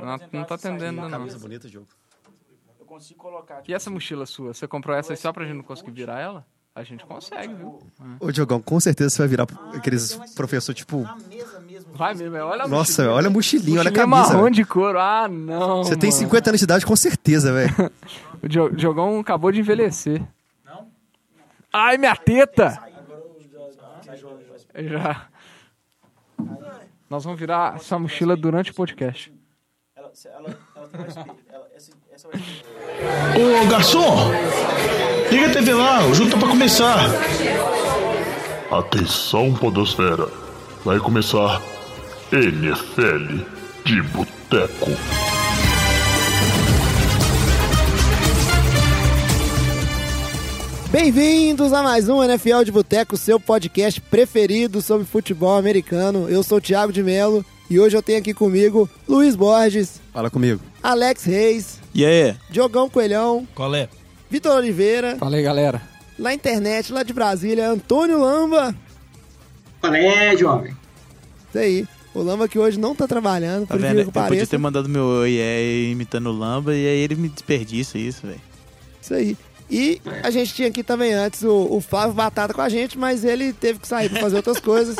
Não, não tá atendendo, não. Camisa bonita, jogo. Eu consigo colocar. tipo, E essa mochila sua? Você comprou essa aí só pra gente não conseguir virar ela? A gente consegue, viu? Ô, Diogão, com certeza você vai virar aqueles professor, tipo... Na mesa mesmo. Vai mesmo, é, olha a Nossa, mochilinha. olha a mochilinha, olha a camisa. marrom velho. de couro. Ah, não. Você tem mano. 50 anos de idade, com certeza, velho. O Dio- Diogão acabou de envelhecer. Não? Ai, minha teta! Já. Nós vamos virar essa mochila durante o podcast. Ela, ela, ela tem mais espelho. Ela, essa, essa vai ser. Ô garçom, liga a TV lá, o jogo tá pra começar. Atenção, Podosfera. Vai começar NFL de Boteco. Bem-vindos a mais um NFL de Boteco, seu podcast preferido sobre futebol americano. Eu sou o Thiago de Melo e hoje eu tenho aqui comigo Luiz Borges, Fala comigo. Alex Reis, E aí? Diogão Coelhão, Qual é? Vitor Oliveira, Fala aí, galera. lá internet, lá de Brasília, Antônio Lamba. Qual é, jovem? Isso aí. O Lamba que hoje não tá trabalhando, Tá por vendo? Eu podia ter mandado meu oi é, imitando o Lamba e aí ele me desperdiça isso, velho. Isso aí. E a gente tinha aqui também antes o, o Flávio Batata com a gente, mas ele teve que sair pra fazer outras coisas.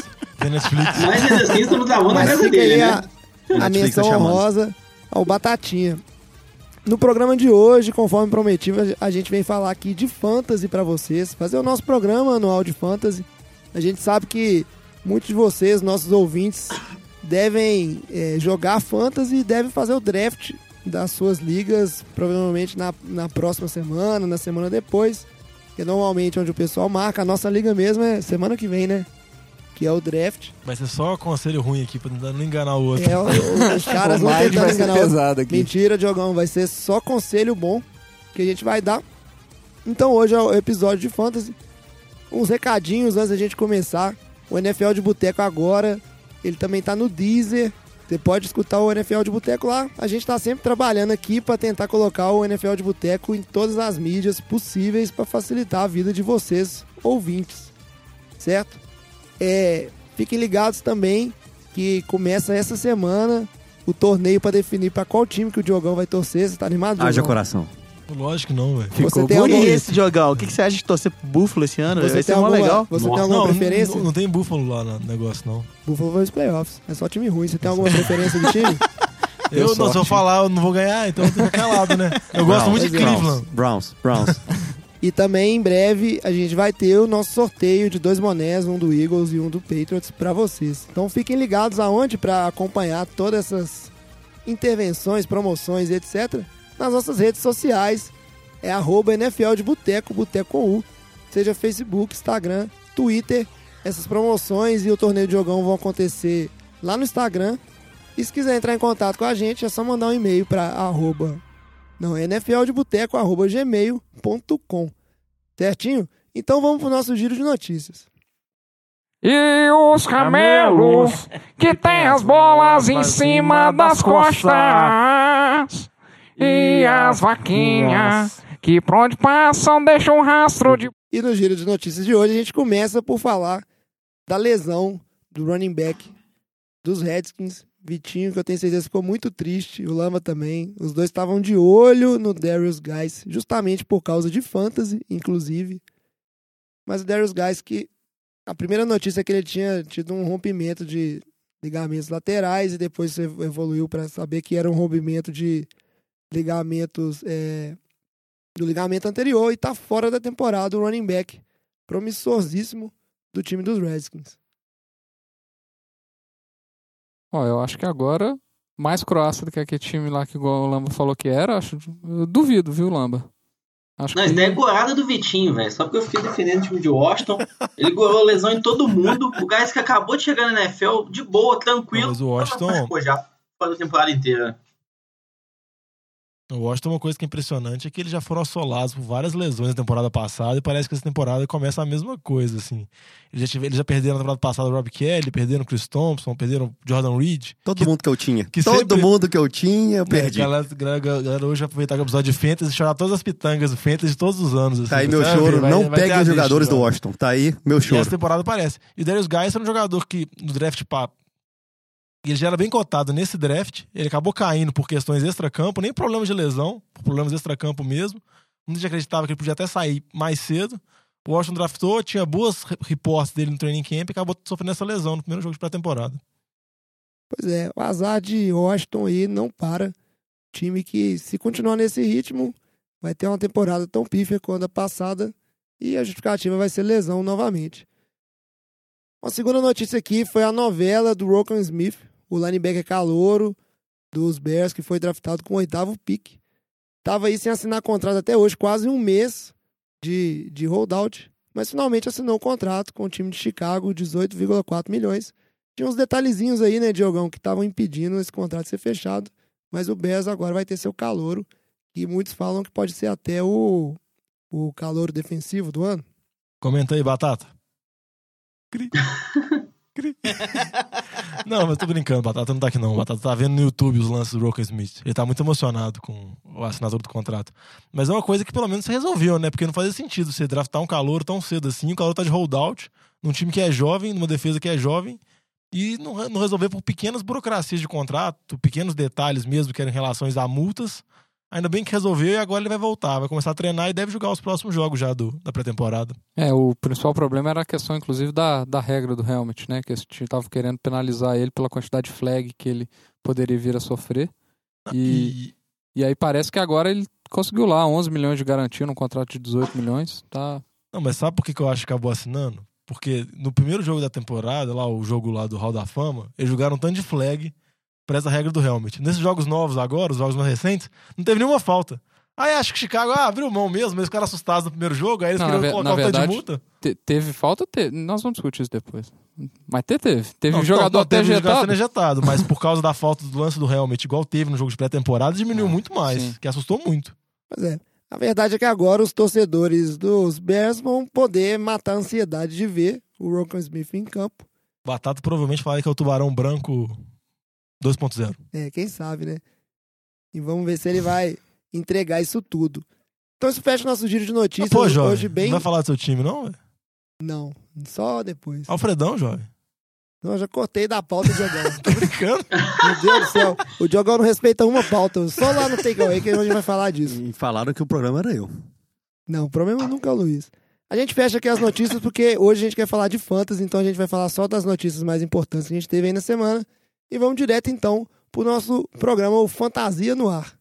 Netflix. Mas ainda assim, estamos gravando na casa dele, né? a, a menção tá chamando. honrosa ao Batatinha. No programa de hoje, conforme prometido, a gente vem falar aqui de fantasy pra vocês, fazer o nosso programa anual de fantasy. A gente sabe que muitos de vocês, nossos ouvintes, devem eh, jogar fantasy e devem fazer o draft das suas ligas, provavelmente na, na próxima semana, na semana depois. Que é normalmente onde o pessoal marca. A nossa liga mesmo é semana que vem, né? Que é o draft. Vai ser só conselho ruim aqui pra não enganar o outro. É, os caras vão ser enganar o outro. pesado aqui. Mentira, Diogão, vai ser só conselho bom que a gente vai dar. Então hoje é o episódio de Fantasy. Uns recadinhos antes da gente começar. O NFL de Boteco agora, ele também tá no Deezer. Você pode escutar o NFL de Boteco lá. A gente tá sempre trabalhando aqui para tentar colocar o NFL de Boteco em todas as mídias possíveis para facilitar a vida de vocês, ouvintes. Certo? É, fiquem ligados também que começa essa semana o torneio para definir para qual time que o Diogão vai torcer. Você tá animado, Haja coração. Lógico que não, velho. Você tem Por algum, isso, Diogão, o que, que você acha de torcer pro Buffalo esse ano? você Vai ser mó alguma, legal. Você tem alguma Não, preferência? não, não tem búfalo lá no negócio, não. Buffalo vai aos playoffs. É só time ruim. Você tem alguma preferência de time? Eu, não, se eu falar, eu não vou ganhar, então eu tenho calado, né? Eu gosto muito de Cleveland. Browns, Browns. E também em breve a gente vai ter o nosso sorteio de dois bonés, um do Eagles e um do Patriots para vocês. Então fiquem ligados aonde para acompanhar todas essas intervenções, promoções, etc. Nas nossas redes sociais é arroba NFL de Boteco, Boteco U. Seja Facebook, Instagram, Twitter. Essas promoções e o torneio de jogão vão acontecer lá no Instagram. E se quiser entrar em contato com a gente, é só mandar um e-mail para arroba não, nfldeboteco, arroba gmail.com. Certinho? Então vamos pro nosso giro de notícias. E os camelos que tem as bolas em cima das costas. E as vaquinhas que por onde passam deixam um rastro de. E no giro de notícias de hoje a gente começa por falar da lesão do running back dos Redskins, Vitinho, que eu tenho certeza ficou muito triste, o Lama também. Os dois estavam de olho no Darius Guys, justamente por causa de fantasy, inclusive. Mas o Darius Guys que a primeira notícia é que ele tinha tido um rompimento de ligamentos laterais e depois evoluiu para saber que era um rompimento de ligamentos é, do ligamento anterior e tá fora da temporada o running back promissorzíssimo do time dos Redskins. Ó, eu acho que agora, mais croácia do que aquele time lá que igual o Lamba falou que era, acho. Eu duvido, viu, Lamba? Acho Não, isso daí é gorada do Vitinho, velho. Só porque eu fiquei defendendo o time de Washington. Ele gorou lesão em todo mundo. O Gás que acabou de chegar na NFL, de boa, tranquilo. Mas o Washington- já. Fora da temporada inteira. O Washington, uma coisa que é impressionante é que eles já foram assolados por várias lesões na temporada passada e parece que essa temporada começa a mesma coisa, assim. Eles já, tiveram, eles já perderam na temporada passada o Rob Kelly, perderam o Chris Thompson, perderam o Jordan Reed. Todo que, mundo que eu tinha. que Todo sempre- mundo que eu tinha, eu perdi. É, galera, galera, galera hoje vai aproveitar o episódio de Fantasy e chorar todas as pitangas do Fantasy de todos os anos. Assim, Tá aí meu vai choro. vai- não vai peguem os jogadores do mano. Washington. Tá aí meu E choro. essa temporada parece. E o Darius Guy era um jogador que, no draft pa- ele já era bem cotado nesse draft. Ele acabou caindo por questões extra-campo, nem problemas de lesão, problemas extra-campo mesmo. Muita gente acreditava que ele podia até sair mais cedo. O Washington draftou, tinha boas re- reportes dele no training camp e acabou sofrendo essa lesão no primeiro jogo de pré-temporada. Pois é, o azar de Washington aí não para. Time que, se continuar nesse ritmo, vai ter uma temporada tão pífia quanto a passada e a justificativa vai ser lesão novamente. Uma segunda notícia aqui foi a novela do Rokan Smith, o linebacker calouro dos Bears, que foi draftado com o oitavo pick. Tava aí sem assinar contrato até hoje, quase um mês de, de holdout, mas finalmente assinou o contrato com o time de Chicago, 18,4 milhões. Tinha uns detalhezinhos aí, né, Diogão, que estavam impedindo esse contrato ser fechado, mas o Bears agora vai ter seu calouro, que muitos falam que pode ser até o, o calouro defensivo do ano. Comenta aí, Batata. Cri. Não, mas tô brincando, Batata não tá aqui não. Batata tá vendo no YouTube os lances do Roker Smith. Ele tá muito emocionado com a assinatura do contrato. Mas é uma coisa que pelo menos você resolveu, né? Porque não fazia sentido você draftar um calor tão cedo assim. O calor tá de holdout, num time que é jovem, numa defesa que é jovem. E não, não resolver por pequenas burocracias de contrato, pequenos detalhes mesmo, que eram em relações a multas. Ainda bem que resolveu e agora ele vai voltar. Vai começar a treinar e deve jogar os próximos jogos já do, da pré-temporada. É, o principal problema era a questão, inclusive, da, da regra do helmet, né? Que esse time tava querendo penalizar ele pela quantidade de flag que ele poderia vir a sofrer. E, e aí parece que agora ele conseguiu lá 11 milhões de garantia num contrato de 18 milhões. Tá. Não, mas sabe por que que eu acho que acabou assinando? Porque no primeiro jogo da temporada, lá o jogo lá do Hall da Fama, eles jogaram um tanto de flag pra essa regra do helmet. Nesses jogos novos agora, os jogos mais recentes, não teve nenhuma falta. Aí acho que Chicago ah, abriu mão mesmo, mas os caras assustados no primeiro jogo, aí eles Não, queriam na colocar na o tanto de verdade, multa. Te- teve falta? Te... Nós vamos discutir isso depois. Mas te- teve. Teve Não, jogador não, até teve jogador ejetado. sendo ejetado, mas por causa da falta do lance do helmet, igual teve no jogo de pré-temporada, diminuiu Ah, muito mais, sim. que assustou muito. Pois é. A verdade é que agora os torcedores dos Bears vão poder matar a ansiedade de ver o Rokan Smith em campo. Batata provavelmente falaria que é o tubarão branco 2.0. É, quem sabe, né? E vamos ver se ele vai entregar isso tudo. Então isso fecha o nosso giro de notícias. Pô, jovem, hoje bem. não vai falar do seu time, não? Não, só depois. Alfredão, jovem. Não, eu já cortei da pauta, Diogão. Tô brincando. Meu Deus do céu. O Diogão não respeita uma pauta. Só lá no Takeaway que a gente vai falar disso. E falaram que o programa era eu. Não, o problema nunca é o Luiz. A gente fecha aqui as notícias porque hoje a gente quer falar de fantasy, então a gente vai falar só das notícias mais importantes que a gente teve aí na semana. E vamos direto então pro nosso programa o Fantasia no Ar.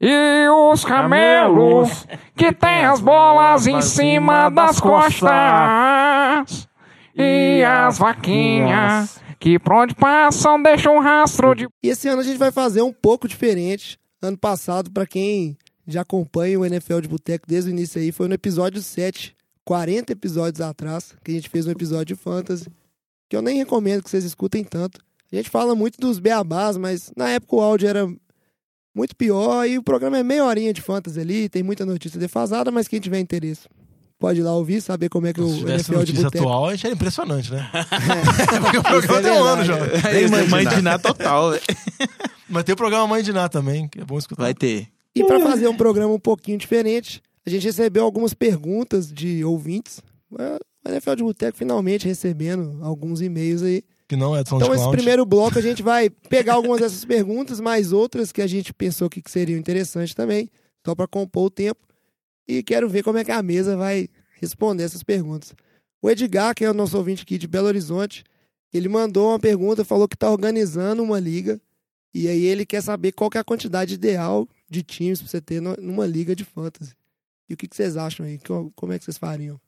E os camelos que tem as bolas em cima das costas. E as vaquinhas que por onde passam deixam um rastro de. E esse ano a gente vai fazer um pouco diferente. Ano passado, pra quem já acompanha o NFL de Boteco desde o início aí, foi no episódio 7, 40 episódios atrás, que a gente fez um episódio de fantasy, que eu nem recomendo que vocês escutem tanto. A gente fala muito dos beabás, mas na época o áudio era muito pior e o programa é meia horinha de fantasy ali, tem muita notícia defasada, mas quem tiver interesse pode ir lá ouvir, saber como é que Se o NFL de notícia Boteco... atual, a gente era impressionante, né? É, Porque o programa tem um ano, verdade. jovem. Aí, mãe, mãe de Ná total, velho. Mas tem o programa Mãe de Ná também, que é bom escutar. Vai ter. E para fazer um programa um pouquinho diferente, a gente recebeu algumas perguntas de ouvintes. É, O NFL de Boteco finalmente recebendo alguns e-mails aí. Que não é de Então, esse primeiro bloco a gente vai pegar algumas dessas perguntas, mais outras que a gente pensou que seriam interessantes também, só para compor o tempo. E quero ver como é que a mesa vai responder essas perguntas. O Edgar, que é o nosso ouvinte aqui de Belo Horizonte, ele mandou uma pergunta, falou que está organizando uma liga. E aí ele quer saber qual que é a quantidade ideal de times para você ter numa liga de fantasy. E o que, que vocês acham aí? Co- Como é que vocês fariam?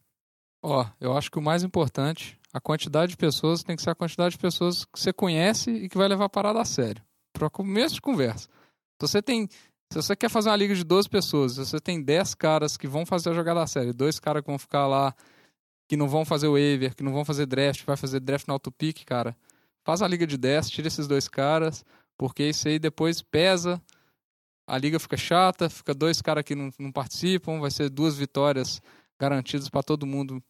Ó, eu acho que o mais importante, a quantidade de pessoas tem que ser a quantidade de pessoas que você conhece e que vai levar a parada a sério. Para começo de conversa. Se você tem. Se você quer fazer uma liga de 12 pessoas, se você tem 10 caras que vão fazer a jogada a sério, dois caras que vão ficar lá, que não vão fazer waiver, que não vão fazer draft, vai fazer draft no auto-pick, cara, faz a liga de 10, tira esses dois caras, porque isso aí depois pesa, a liga fica chata, fica dois caras que não, não participam, vai ser duas vitórias garantidas para todo mundo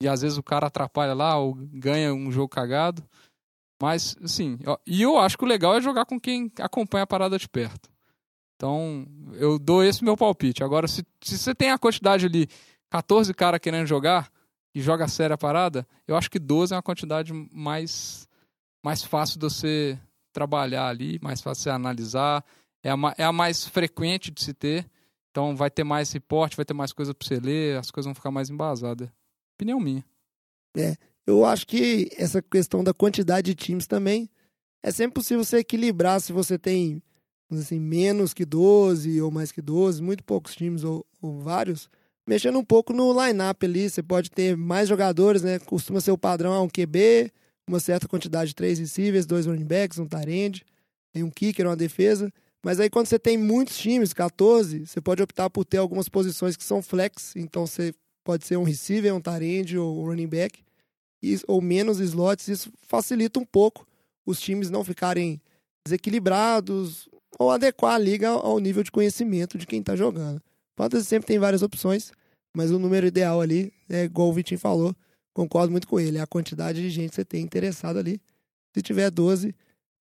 e às vezes o cara atrapalha lá ou ganha um jogo cagado. Mas, assim, e eu acho que o legal é jogar com quem acompanha a parada de perto. Então, eu dou esse meu palpite. Agora, se, se você tem a quantidade ali, 14 caras querendo jogar e joga sério a parada, eu acho que 12 é uma quantidade mais, mais fácil de você, trabalhar ali, mais fácil de analisar. É a, é a mais frequente de se ter. Então vai ter mais reporte, vai ter mais coisa pra você ler, as coisas vão ficar mais embasadas. Opinião minha. Eu acho que essa questão da quantidade de times também é sempre possível você equilibrar se você tem assim, menos que 12 ou mais que 12, muito poucos times ou, ou vários, mexendo um pouco no line-up ali. Você pode ter mais jogadores, né? Costuma ser o padrão, ah, um QB, uma certa quantidade de três receivers, dois running backs, um tarend, tem um kicker, uma defesa. Mas aí quando você tem muitos times, 14, você pode optar por ter algumas posições que são flex, então você pode ser um receiver, um tarend ou um running back ou menos slots, isso facilita um pouco os times não ficarem desequilibrados ou adequar a liga ao ao nível de conhecimento de quem está jogando. Fantasy sempre tem várias opções, mas o número ideal ali, é igual o Vitinho falou, concordo muito com ele, é a quantidade de gente que você tem interessado ali. Se tiver 12,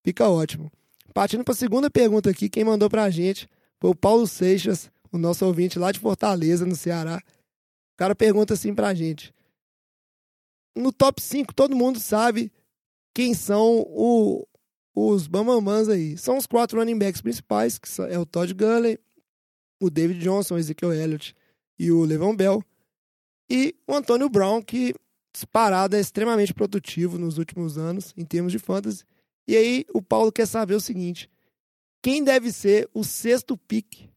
fica ótimo. Partindo para a segunda pergunta aqui, quem mandou para a gente foi o Paulo Seixas, o nosso ouvinte lá de Fortaleza, no Ceará. Cara pergunta assim para a gente no top 5, todo mundo sabe quem são o- os Bamamãs aí. São os quatro running backs principais, que é o Todd Gurley, o David Johnson, o Ezekiel Elliott e o Levan Bell. E o Antônio Brown, que disparado é extremamente produtivo nos últimos anos, em termos de fantasy. E aí o Paulo quer saber o seguinte, quem deve ser o sexto pick?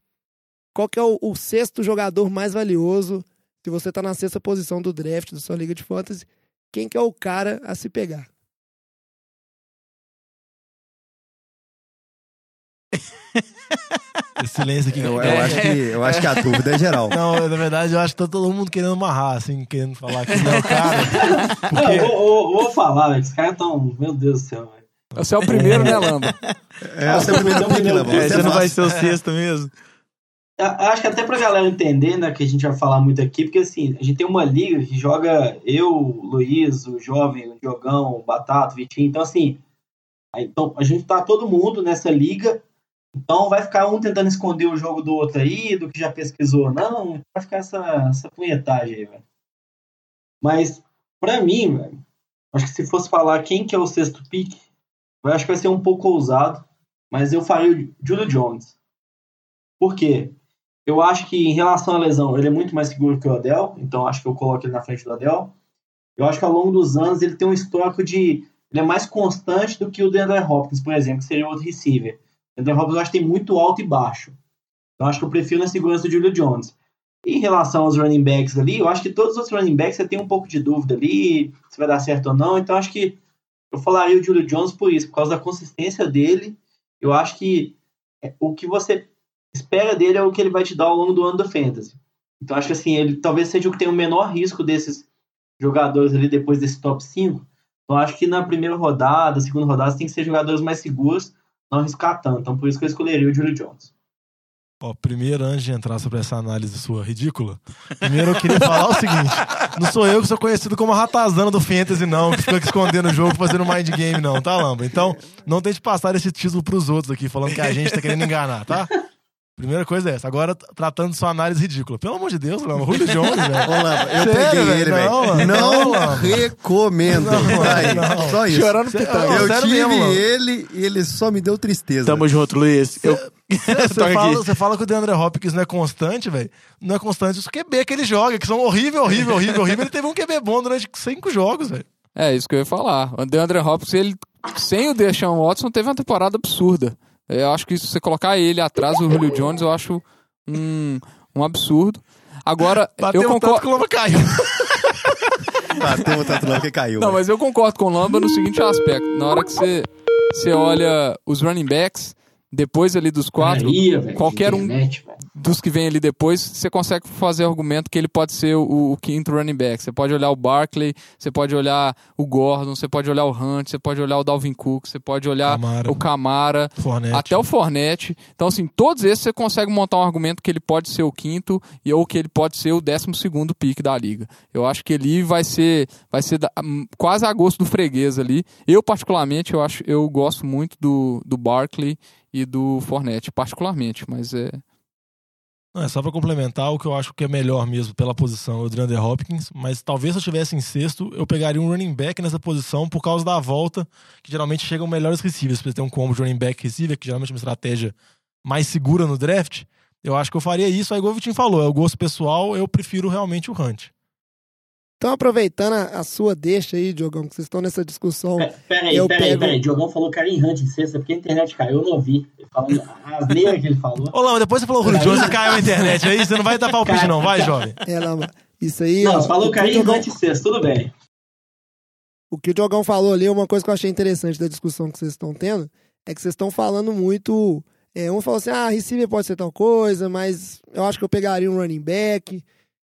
Qual que é o, o sexto jogador mais valioso se você tá na sexta posição do draft da sua liga de fantasy? quem que é o cara a se pegar. Esse silêncio aqui. Eu, eu acho que, eu acho que a dúvida é geral. Não, na verdade, eu acho que tá todo mundo querendo amarrar, assim, querendo falar que não é o cara. Não, eu vou, vou- vou falar, velho. Os caras tão. Meu Deus do céu, velho. Você é o primeiro, né, Lamba? É, você é o primeiro pick, Lamba. É, Você é não vai ser o sexto mesmo? Acho que até pra galera entender, né, que a gente vai falar muito aqui, porque assim, a gente tem uma liga que joga eu, Luiz, o Jovem, o Diogão, o Batata, o Vitinho, então assim, então, a gente tá todo mundo nessa liga, então vai ficar um tentando esconder o jogo do outro aí, do que já pesquisou, não, vai ficar essa, essa punhetagem aí, velho. Mas, pra mim, velho, acho que se fosse falar quem que é o sexto pick, eu acho que vai ser um pouco ousado, mas eu faria o Julio Jones. Por quê? Eu acho que em relação à lesão, ele é muito mais seguro que o Odell, então acho que eu coloco ele na frente do Odell. Eu acho que ao longo dos anos ele tem um histórico de. Ele é mais constante do que o DeAndre Hopkins, por exemplo, que seria outro receiver. O DeAndre Hopkins eu acho que tem muito alto e baixo. Então acho que eu prefiro na segurança do Julio Jones. E em relação aos running backs ali, eu acho que todos os running backs você tem um pouco de dúvida ali, se vai dar certo ou não. Então acho que eu falaria o Julio Jones por isso, por causa da consistência dele. Eu acho que é, o que você espera dele é o que ele vai te dar ao longo do ano do Fantasy. Então acho que assim, ele talvez seja o que tem o menor risco desses jogadores ali depois desse top 5. Então acho que na primeira rodada, segunda rodada, tem que ser jogadores mais seguros, não arriscar tanto. Então por isso que eu escolheria o Julio Jones. Ó, primeiro, antes de entrar sobre essa análise sua ridícula, primeiro eu queria falar o seguinte: não sou eu que sou conhecido como a ratazana do Fantasy, não, que fica escondendo o jogo fazendo mind game, não, tá, Lamba? Então, não tente passar esse título pros outros aqui, falando que a gente tá querendo enganar, tá? Primeira coisa é essa. Agora, tratando sua análise ridícula. Pelo amor de Deus, Lamba, Julio Jones, velho. Ô, eu Sério, peguei velho? ele, Não, velho. Não, Não, Lamba. recomendo. Não, Aí, não. Só isso. Chorando Cê- pitanga. Não, Eu sério tive mesmo, ele e ele só me deu tristeza. Tamo junto, Luiz. Eu... Você fala, você fala que o DeAndre Hopkins não é constante, velho. Não é constante os QB que ele joga, que são horrível, horrível, horrível, horrível. Ele teve um QB bom durante cinco jogos, velho. É, isso que eu ia falar. O DeAndre Hopkins, ele, sem o Deshaun Watson, teve uma temporada absurda. Eu acho que se você colocar ele atrás do Julio Jones, eu acho um, um absurdo. Agora, Bateu eu tanto concordo... que o Lamba caiu. Bateu o tanto não que caiu. Não, velho. mas eu concordo com o Lamba no seguinte aspecto. Na hora que você, você olha os running backs, depois ali dos quatro, velho, qualquer um internet, velho. Dos que vem ali depois, você consegue fazer argumento que ele pode ser o, o quinto running back. Você pode olhar o Barkley, você pode olhar o Gordon, você pode olhar o Hunt, você pode olhar o Dalvin Cook, você pode olhar Camara. o Camara, Fournette. até o Fornette. Então, assim, todos esses você consegue montar um argumento que ele pode ser o quinto e ou que ele pode ser o décimo segundo pick da liga. Eu acho que ele vai ser, vai ser da- hum, quase a gosto do freguês ali. Eu, particularmente, eu acho, eu gosto muito do, do Barkley e do Fornette, particularmente, mas é. Não, é só pra complementar o que eu acho que é melhor mesmo pela posição, o DeAndre Hopkins. Mas talvez se eu estivesse em sexto, eu pegaria um running back nessa posição por causa da volta, que geralmente chegam melhores receivers. Você ter um combo de running back receiver, que geralmente é uma estratégia mais segura no draft. Eu acho que eu faria isso. Aí, igual o Vitinho falou, é o gosto pessoal, eu prefiro realmente o Hunt. Então, aproveitando a, a sua deixa aí, Diogão, que vocês estão nessa discussão. Pera- Peraí, peraí, pego- peraí. Diogão falou que era em Hunt em sexta, porque a internet caiu, eu não ouvi. Ele falando a asneira que ele falou. Ô, Lama, depois você falou o Julio Jones e caiu a internet aí, você não vai dar palpite, não, vai, jovem. É, Lama. Isso aí. Não, ó, você falou que era em Hunt em sexta, tudo bem. O que o Diogão falou ali, uma coisa que eu achei interessante da discussão que vocês estão tendo, é que vocês estão falando muito. É, um falou assim: ah, receiver pode ser tal coisa, mas eu acho que eu pegaria um running back.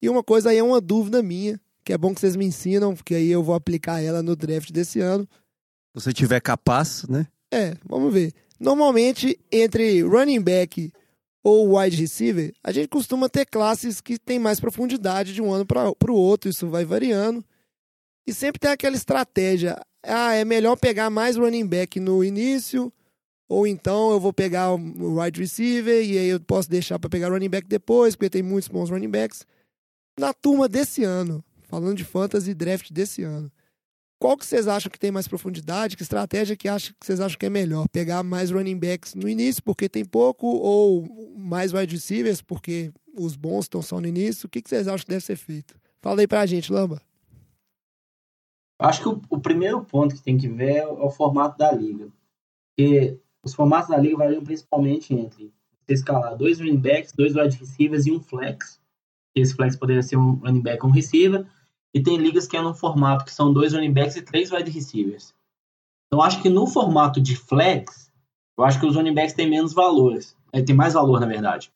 E uma coisa aí é uma dúvida minha, que é bom que vocês me ensinam, porque aí eu vou aplicar ela no draft desse ano. Se você tiver capaz, né? É, vamos ver. Normalmente, entre running back ou wide receiver, a gente costuma ter classes que tem mais profundidade de um ano para o outro, isso vai variando. E sempre tem aquela estratégia. Ah, é melhor pegar mais running back no início, ou então eu vou pegar o wide receiver e aí eu posso deixar para pegar running back depois, porque tem muitos bons running backs. Na turma desse ano, falando de fantasy draft desse ano, qual que vocês acham que tem mais profundidade? Que estratégia que, acha, que vocês acham que é melhor? Pegar mais running backs no início, porque tem pouco, ou mais wide receivers, porque os bons estão só no início? O que, que vocês acham que deve ser feito? Fala aí pra gente, Lamba. Acho que o, o primeiro ponto que tem que ver é o, é o formato da liga. Porque os formatos da liga variam principalmente entre você escalar dois running backs, dois wide receivers e um flex. Esse flex poderia ser um running back ou um receiver. E tem ligas que é num formato que são dois running backs e três wide receivers. Então acho que no formato de flex, eu acho que os running backs têm menos valores. É, tem mais valor, na verdade.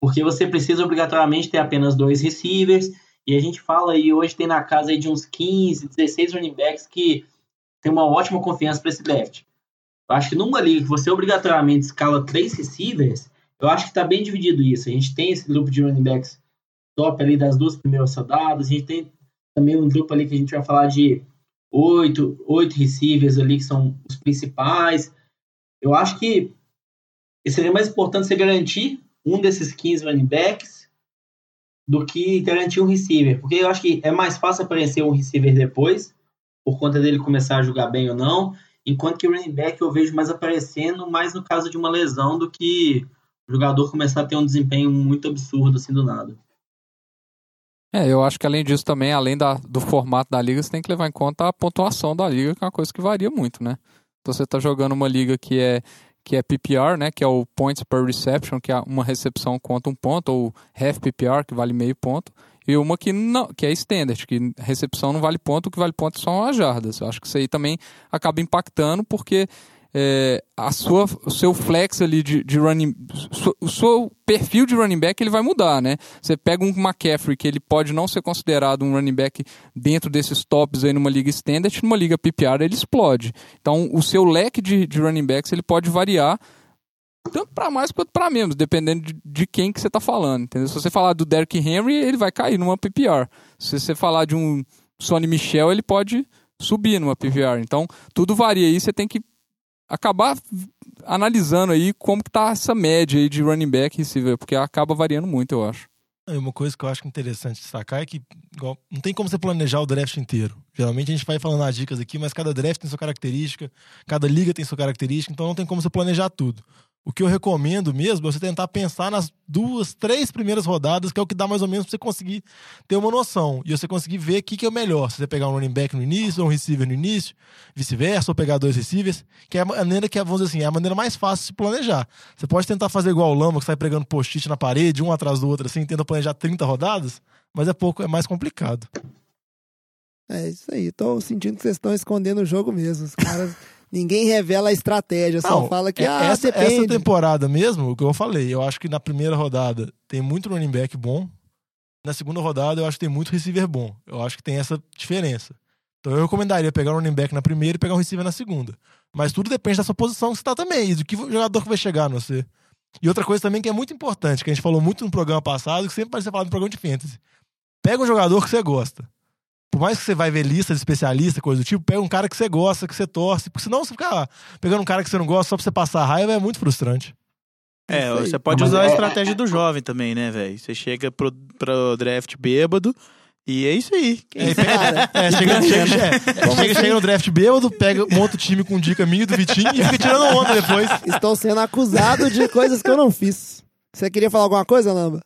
Porque você precisa obrigatoriamente ter apenas dois receivers. E a gente fala aí, hoje tem na casa aí de uns 15, 16 running backs que tem uma ótima confiança para esse draft. Eu acho que numa liga que você obrigatoriamente escala três receivers, eu acho que está bem dividido isso. A gente tem esse grupo de running backs top ali das duas primeiras rodadas, a gente tem também um grupo ali que a gente vai falar de oito, oito receivers ali que são os principais. Eu acho que seria mais importante você garantir um desses 15 running backs do que garantir um receiver, porque eu acho que é mais fácil aparecer um receiver depois, por conta dele começar a jogar bem ou não, enquanto que o running back eu vejo mais aparecendo mais no caso de uma lesão do que o jogador começar a ter um desempenho muito absurdo assim do nada. É, eu acho que além disso também, além da, do formato da liga, você tem que levar em conta a pontuação da liga, que é uma coisa que varia muito, né? Então você tá jogando uma liga que é que é PPR, né, que é o points per reception, que é uma recepção conta um ponto, ou half PPR, que vale meio ponto, e uma que não, que é standard, que recepção não vale ponto, o que vale ponto são as jardas. Eu acho que isso aí também acaba impactando, porque é, a sua, o seu flex ali de, de running. O seu perfil de running back ele vai mudar, né? Você pega um McCaffrey que ele pode não ser considerado um running back dentro desses tops aí numa liga standard, numa liga PPR ele explode. Então o seu leque de, de running backs ele pode variar tanto para mais quanto para menos, dependendo de, de, quem que você tá falando, entendeu? Se você falar do Derrick Henry, ele vai cair numa PPR. Se você falar de um Sonny Michel, ele pode subir numa PPR. Então, tudo varia aí, você tem que acabar analisando aí como que tá essa média aí de running back e receiver, porque acaba variando muito, eu acho. E uma coisa que eu acho interessante destacar é que igual, não tem como você planejar o draft inteiro. Geralmente a gente vai falando as dicas aqui, mas cada draft tem sua característica, cada liga tem sua característica, então não tem como você planejar tudo. O que eu recomendo mesmo é você tentar pensar nas duas, três primeiras rodadas, que é o que dá mais ou menos pra você conseguir ter uma noção. E você conseguir ver o que, que é o melhor. Se você pegar um running back no início, ou um receiver no início, vice-versa, ou pegar dois receivers, que é a maneira que, vamos dizer assim, é a maneira mais fácil de se planejar. Você pode tentar fazer igual o Lama, que sai pregando post-it na parede, um atrás do outro, assim, tenta planejar 30 rodadas, mas é pouco, é mais complicado. É isso aí. Tô sentindo que vocês estão escondendo o jogo mesmo. Os caras. Ninguém revela a estratégia, só Não, fala que é- ah, essa, essa temporada mesmo, o que eu falei, eu acho que na primeira rodada tem muito running back bom. Na segunda rodada eu acho que tem muito receiver bom. Eu acho que tem essa diferença. Então eu recomendaria pegar um running back na primeira e pegar um receiver na segunda. Mas tudo depende da sua posição que você tá também, e do que o jogador que vai chegar no você. E outra coisa também que é muito importante, que a gente falou muito no programa passado, que sempre parece ser falado no programa de fantasy. Pega um jogador que você gosta. Por mais que você vai ver lista de especialista, coisa do tipo, pega um cara que você gosta, que você torce. Porque senão você ficar pegando um cara que você não gosta só pra você passar raiva é muito frustrante. É, você pode Mas usar a é- estratégia do jovem também, né, velho? Você chega pro, pro draft bêbado e é isso aí. É, pega- é, chega, chega, é, chega, chega no draft bêbado, pega, monta o time com dica minha e do Vitinho e fica tirando onda depois. Estou sendo acusado de coisas que eu não fiz. Você queria falar alguma coisa, Lamba?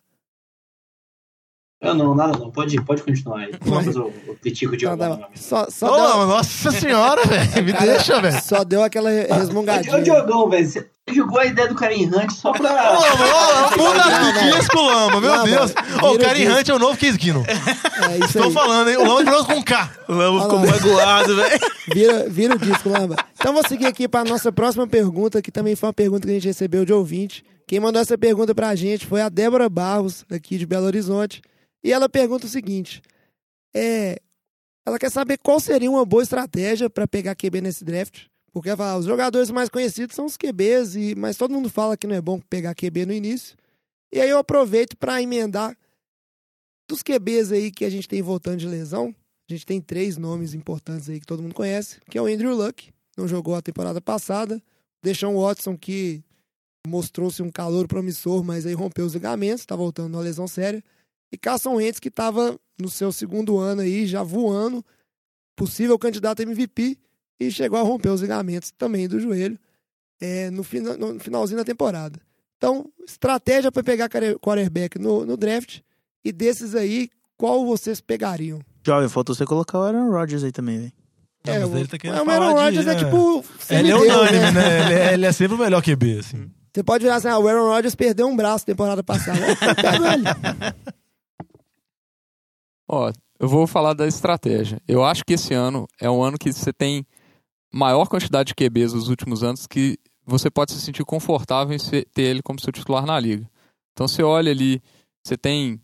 Eu não, nada não. Pode, pode continuar aí. Vamos o, o critico de algum bom. amigo. Só, só, Ô, deu, Lama, nossa senhora, velho. Me Cara, deixa, velho. só deu aquela re- Ô, resmungadinha. Diogão, velho, você jogou a ideia do Karen Hunt só pra. Ô, Lama, ô, Não, Lama, não. que isso com o Lama, meu Lama, Deus. Ô, o vira Karen. Hunt é o novo Keenum. É isso Tô aí. falando, hein? O Lama virou com K. O Lama ficou magoado, velho. Vira, vira o disco, Lamba. Então vou seguir aqui para nossa próxima pergunta, que também foi uma pergunta que a gente recebeu de ouvinte. Quem mandou essa pergunta pra gente foi a Débora Barros, aqui de Belo Horizonte. E ela pergunta o seguinte: é, ela quer saber qual seria uma boa estratégia para pegar QB nesse draft. Porque ela fala, os jogadores mais conhecidos são os QBs, e, mas todo mundo fala que não é bom pegar QB no início. E aí eu aproveito para emendar dos QBs aí que a gente tem voltando de lesão. A gente tem três nomes importantes aí que todo mundo conhece, que é o Andrew Luck, não jogou a temporada passada, Deshaun Watson, que mostrou-se um calor promissor, mas aí rompeu os ligamentos, está voltando numa lesão séria, e Carson Wentz, que estava no seu segundo ano aí, já voando, possível candidato a MVP, e chegou a romper os ligamentos também do joelho é, no, fina- no finalzinho da temporada. Então, estratégia para pegar quarterback no, no draft, e desses aí, qual vocês pegariam? Jovem, faltou você colocar o Aaron Rodgers aí também, velho. Não, É, mas o- ele tá querendo o Aaron falar de- Rodgers é, é. tipo. Ele é semideus, unânime, né? né? Ele é, ele é sempre o melhor QB, assim. Você pode virar assim, ah, o Aaron Rodgers perdeu um braço temporada passada. Eu pego ele. Ó, eu vou falar da estratégia. Eu acho que esse ano é um ano que você tem maior quantidade de QBs nos últimos anos que você pode se sentir confortável em ter ele como seu titular na liga. Então você olha ali, você tem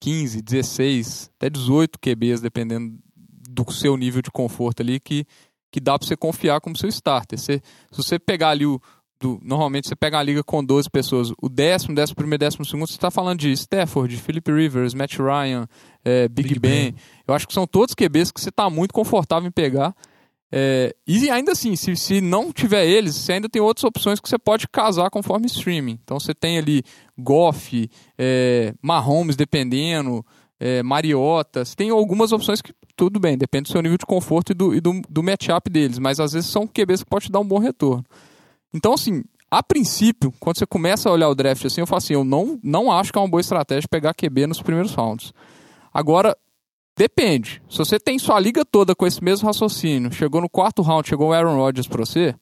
15, 16, até 18 QBs, dependendo do seu nível de conforto ali, que, que dá para você confiar como seu starter. Você, se você pegar ali o. do- normalmente você pega uma liga com 12 pessoas, o décimo, décimo primeiro, décimo segundo, você está falando de Stafford, Philip Rivers, Matt Ryan, é, Big, Big Ben. Ben. Eu acho que são todos QBs que você está muito confortável em pegar. É, e ainda assim, se, se não tiver eles, você ainda tem outras opções que você pode casar conforme streaming. Então você tem ali Goff, é, Mahomes dependendo, é, Mariota. Você tem algumas opções que, tudo bem, depende do seu nível de conforto e do, e do, do matchup deles. Mas às vezes são QBs que podem te dar um bom retorno. Então, assim, a princípio, quando você começa a olhar o draft assim, eu falo assim, eu não, não acho que é uma boa estratégia pegar QB nos primeiros rounds. Agora, depende. Se você tem sua liga toda com esse mesmo raciocínio, chegou no quarto round, chegou o Aaron Rodgers pra você,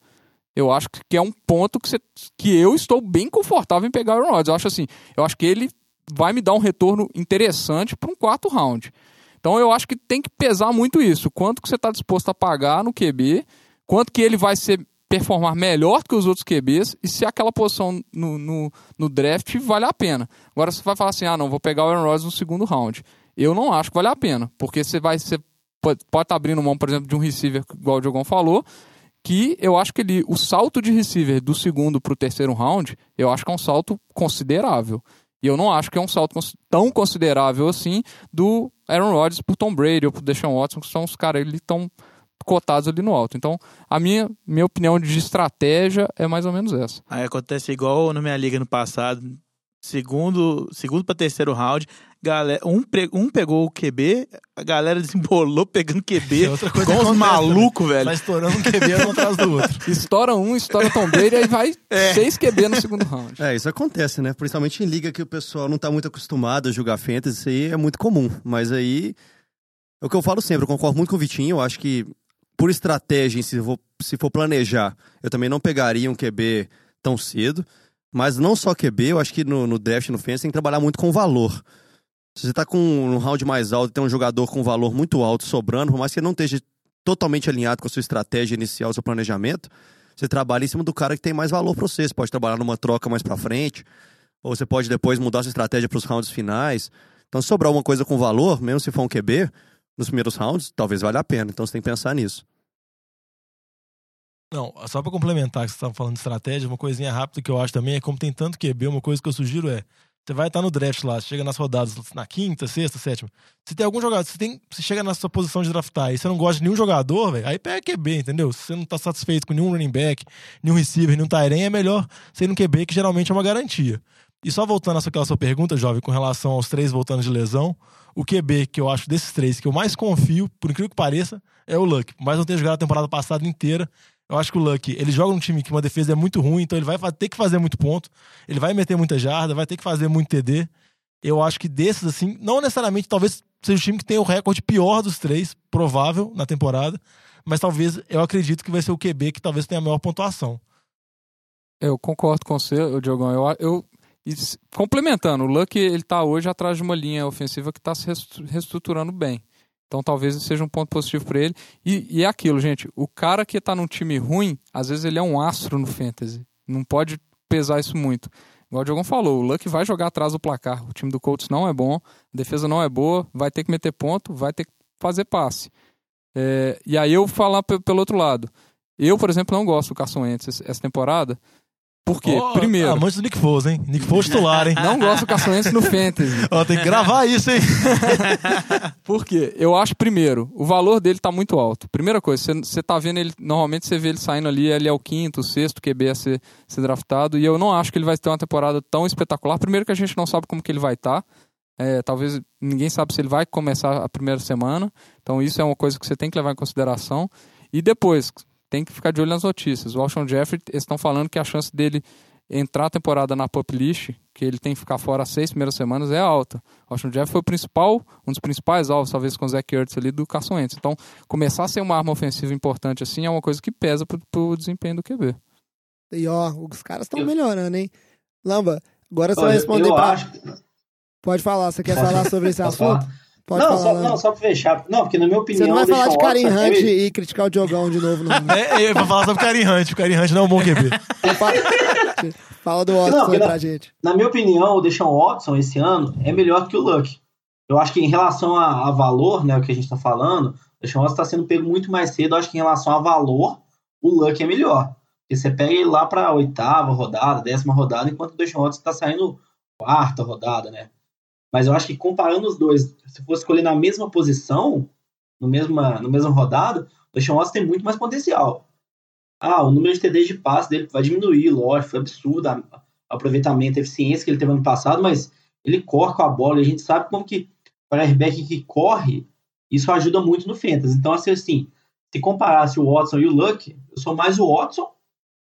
eu acho que é um ponto que, você, que eu estou bem confortável em pegar o Aaron Rodgers. Eu acho assim, eu acho que ele vai me dar um retorno interessante para um quarto round. Então eu acho que tem que pesar muito isso. Quanto que você está disposto a pagar no QB, quanto que ele vai ser performar melhor que os outros QBs e se aquela posição no, no, no draft vale a pena. Agora você vai falar assim, ah não, vou pegar o Aaron Rodgers no segundo round. Eu não acho que vale a pena, porque você vai você pode estar abrindo mão, por exemplo, de um receiver, igual o Diogão falou, que eu acho que ele, o salto de receiver do segundo para o terceiro round, eu acho que é um salto considerável. E eu não acho que é um salto tão considerável assim do Aaron Rodgers pro Tom Brady ou pro Deshaun Watson, que são os caras ali tão cotados ali no alto. Então, a minha, minha opinião de estratégia é mais ou menos essa. Aí acontece igual na minha liga no passado. Segundo, segundo para terceiro round, galera, um, pre- um pegou o QB, a galera desembolou pegando QB. É outra coisa igual que uns acontece malucos, velho. Vai estourando um QB um atrás do outro. Estoura um, estoura Tom Brady, aí vai seis QB no segundo round. É, isso acontece, né? Principalmente em liga que o pessoal não tá muito acostumado a jogar fantasy, isso aí é muito comum. Mas aí, é o que eu falo sempre, eu concordo muito com o Vitinho, eu acho que por estratégia, se for, se for planejar, eu também não pegaria um QB tão cedo. Mas não só QB, eu acho que no, no draft, no fantasy, tem que trabalhar muito com valor. Se você tá com um round mais alto e tem um jogador com valor muito alto sobrando, por mais que ele não esteja totalmente alinhado com a sua estratégia inicial, seu planejamento, você trabalha em cima do cara que tem mais valor para você. Você pode trabalhar numa troca mais para frente, ou você pode depois mudar sua estratégia para os rounds finais. Então, se sobrar uma coisa com valor, mesmo se for um QB, nos primeiros rounds, talvez valha a pena. Então, você tem que pensar nisso. Não, só pra complementar que você estava falando de estratégia, uma coisinha rápida que eu acho também é como tem tanto QB, uma coisa que eu sugiro é Você vai estar no draft lá, chega nas rodadas na quinta, sexta, sétima. Se tem algum jogador, você, tem, você chega na sua posição de draftar e você não gosta de nenhum jogador, velho, aí pega QB, entendeu? Se você não tá satisfeito com nenhum running back, nenhum receiver, nenhum Tyrene, é melhor ir no QB, que geralmente é uma garantia. E só voltando àquela sua pergunta, jovem, com relação aos três voltando de lesão, o QB que eu acho desses três que eu mais confio, por incrível que pareça, é o Luck. Mais não ter jogado a temporada passada inteira, eu acho que o Luck, ele joga num time que uma defesa é muito ruim, então ele vai ter que fazer muito ponto, ele vai meter muita jarda, vai ter que fazer muito TD. Eu acho que desses, assim, não necessariamente, talvez seja o time que tem o recorde pior dos três, provável, na temporada, mas talvez, eu acredito que vai ser o QB que talvez tenha a maior pontuação. Eu concordo com você, Diogão. Eu, eu, e complementando, o Luck ele tá hoje atrás de uma linha ofensiva que está se reestruturando bem. Então talvez seja um ponto positivo para ele. E, e é aquilo, gente. O cara que tá num time ruim, às vezes ele é um astro no fantasy. Não pode pesar isso muito. Igual o Diogão falou, o Luck vai jogar atrás do placar. O time do Colts não é bom, a defesa não é boa, vai ter que meter ponto, vai ter que fazer passe. É, e aí eu falar pe- pelo outro lado. Eu, por exemplo, não gosto do Carson Wentz essa temporada. Por quê? Ó, Primeiro, Amante do Nick Foles, hein? Nick Foles titular, hein? não gosto do Carson Wentz no Fantasy. Ó, tem que gravar isso, hein? Por quê? Eu acho, primeiro, o valor dele tá muito alto. Primeira coisa, você- tá vendo ele, normalmente você vê ele saindo ali, ele é o quinto, o sexto QB a ser, ser draftado, e eu não acho que ele vai ter uma temporada tão espetacular. Primeiro que a gente não sabe como que ele vai estar. talvez ninguém sabe se ele vai começar a primeira semana. Então isso é uma coisa que você tem que levar em consideração. E depois, tem que ficar de olho nas notícias. O Alshon Jeffrey, eles estão falando que a chance dele entrar a temporada na pup list, que ele tem que ficar fora as seis primeiras semanas, é alta. O Alshon Jeffrey foi o principal, um dos principais alvos, talvez com o Zach Ertz ali, do Carson Wentz. Então, começar a ser uma arma ofensiva importante assim é uma coisa que pesa pro, pro desempenho do QB. E ó, os caras estão melhorando, hein? Lamba, agora você vai responder eu pra. acho. Pode falar, você quer falar sobre esse assunto? falar? Pode não, falar. só, Lamba. não, só pra fechar. Não, porque na minha opinião. Você não vai falar de Karim Watson Hunt é- e criticar o Diogão de novo, não. né? É, é, pra falar sobre o Karim Hunt. O Karim Hunt não é um bom QB. Fala, do Watson Não, aí porque pra gente. Na minha opinião, o Deshaun Watson esse ano é melhor que o Luck. Eu acho que em relação a, a valor, né, o que a gente tá falando, o Deshaun Watson tá sendo pego muito mais cedo. Eu acho que em relação a valor, o Luck é melhor. Porque você pega ele lá pra oitava rodada, décima rodada, enquanto o Deshaun Watson tá saindo quarta rodada, né? Mas eu acho que comparando os dois, se for escolher na mesma posição, no mesma, no mesma rodada, o Deshaun Watson tem muito mais potencial. Ah, o número de TDs de passe dele vai diminuir, lógico, foi absurdo aproveitamento, a eficiência que ele teve ano passado, mas ele corre com a bola e a gente sabe como que para airbag que corre, isso ajuda muito no Fantasy. Então, assim, assim, se comparasse o Watson e o Luck, eu sou mais o Watson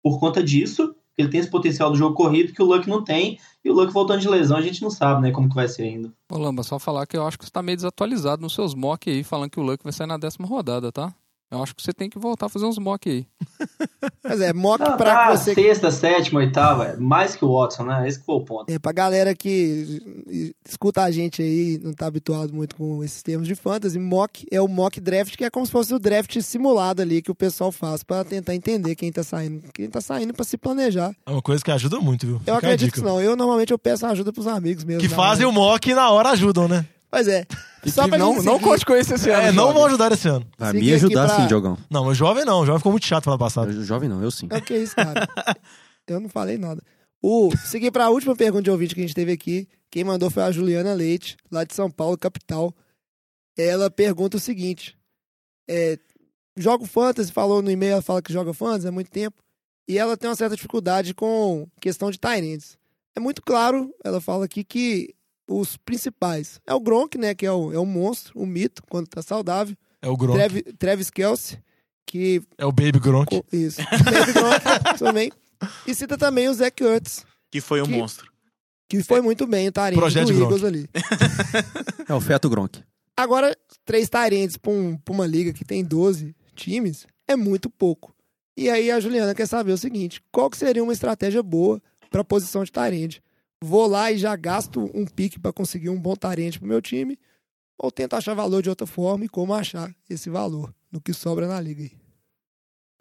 por conta disso, que ele tem esse potencial do jogo corrido que o Luck não tem, e o Luck voltando de lesão, a gente não sabe, né, como que vai ser ainda. Ô Lamba, só falar que eu acho que você tá meio desatualizado nos seus mock aí, falando que o Luck vai sair na décima rodada, tá? Eu acho que você tem que voltar a fazer uns mock aí. Mas é, mock Ah, pra tá, você. sexta, sétima, oitava, é mais que o Watson, né? Esse que foi o ponto. É, pra galera que escuta a gente aí, não tá habituado muito com esses termos de fantasy, mock é o mock draft, que é como se fosse o draft simulado ali que o pessoal faz pra tentar entender quem tá saindo. Quem tá saindo pra se planejar. É uma coisa que ajuda muito, viu? Eu Fica acredito que não. Eu normalmente eu peço ajuda pros amigos mesmo. Que na fazem hora. o mock e na hora ajudam, né? Pois é. E Só pra não, gente não seguir- conte com esse esse ano. É, não jovem. vão ajudar esse ano. Vai Seguir me aqui ajudar pra- sim, Diogão. Não, mas jovem não. O jovem ficou muito chato no ano passado. Eu- Jovem não, eu sim. É o que é isso, cara? Eu não falei nada. O, seguir para a última pergunta de ouvinte que a gente teve aqui. Quem mandou foi a Juliana Leite, lá de São Paulo, capital. Ela pergunta o seguinte: é, jogo fantasy, falou no e-mail, ela fala que joga fantasy há muito tempo. E ela tem uma certa dificuldade com questão de Tyrants. É muito claro, ela fala aqui, que os principais é o Gronk, né? Que é o, é o monstro, o mito, quando tá saudável. É o Gronk. Travis, Travis Kelsey, que É o Baby Gronk. Co- Isso. Baby Gronk também. E cita também o Zach Ertz, Que foi um Que- monstro. que foi muito bem o Tarente do Projeto Gronk. Eagles ali. É o feto Gronk. Agora, três Tarentes pra, um- pra uma liga que tem 12 times é muito pouco. E aí a Juliana quer saber o seguinte, qual que seria uma estratégia boa pra posição de Tarente? Vou lá e já gasto um pique pra conseguir um bom Tarente pro meu time ou tento achar valor de outra forma e como achar esse valor no que sobra na liga aí.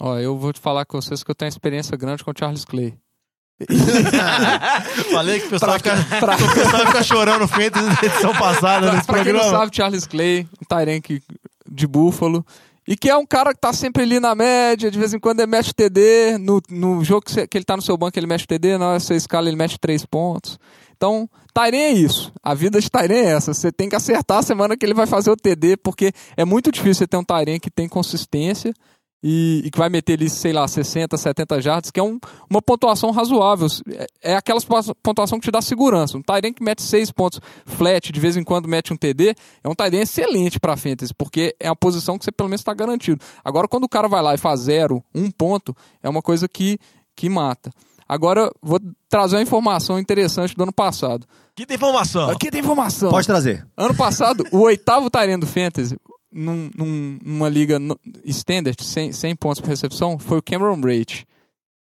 Ó, eu vou te falar com vocês que eu tenho experiência grande com o Charles Clay. Falei que o pessoal Pra- fica, pra- o pessoal fica chorando no feito da edição passada Pra, nesse pra quem não programa. sabe, Charles Clay, um Tyrank de Búfalo. E que é um cara que tá sempre ali na média, de vez em quando ele mexe TD, no, no jogo que, você- que ele tá no seu banco ele mexe TD, na hora que você escala ele mexe três pontos. Então, Tairen é isso. A vida de Tairen é essa. Você tem que acertar a semana que ele vai fazer o TD, porque é muito difícil você ter um Tairen que tem consistência e, e que vai meter ali, sei lá, 60, 70 jardas, que é um- uma pontuação razoável. É, é aquelas po- pontuação que te dá segurança. Um Tairen que mete 6 pontos flat, de vez em quando mete um TD, é um Tairen excelente pra fantasy, porque é a posição que você pelo menos está garantido. Agora, quando o cara vai lá e faz zero, um ponto, é uma coisa que, que mata. Agora, vou trazer uma informação interessante do ano passado. Que tem informação. Aqui tem informação. Pode trazer. Ano passado, o oitavo Tyrene do Fantasy, num, num- numa liga standard, 100, 100 pontos por recepção, foi o Cameron Braid.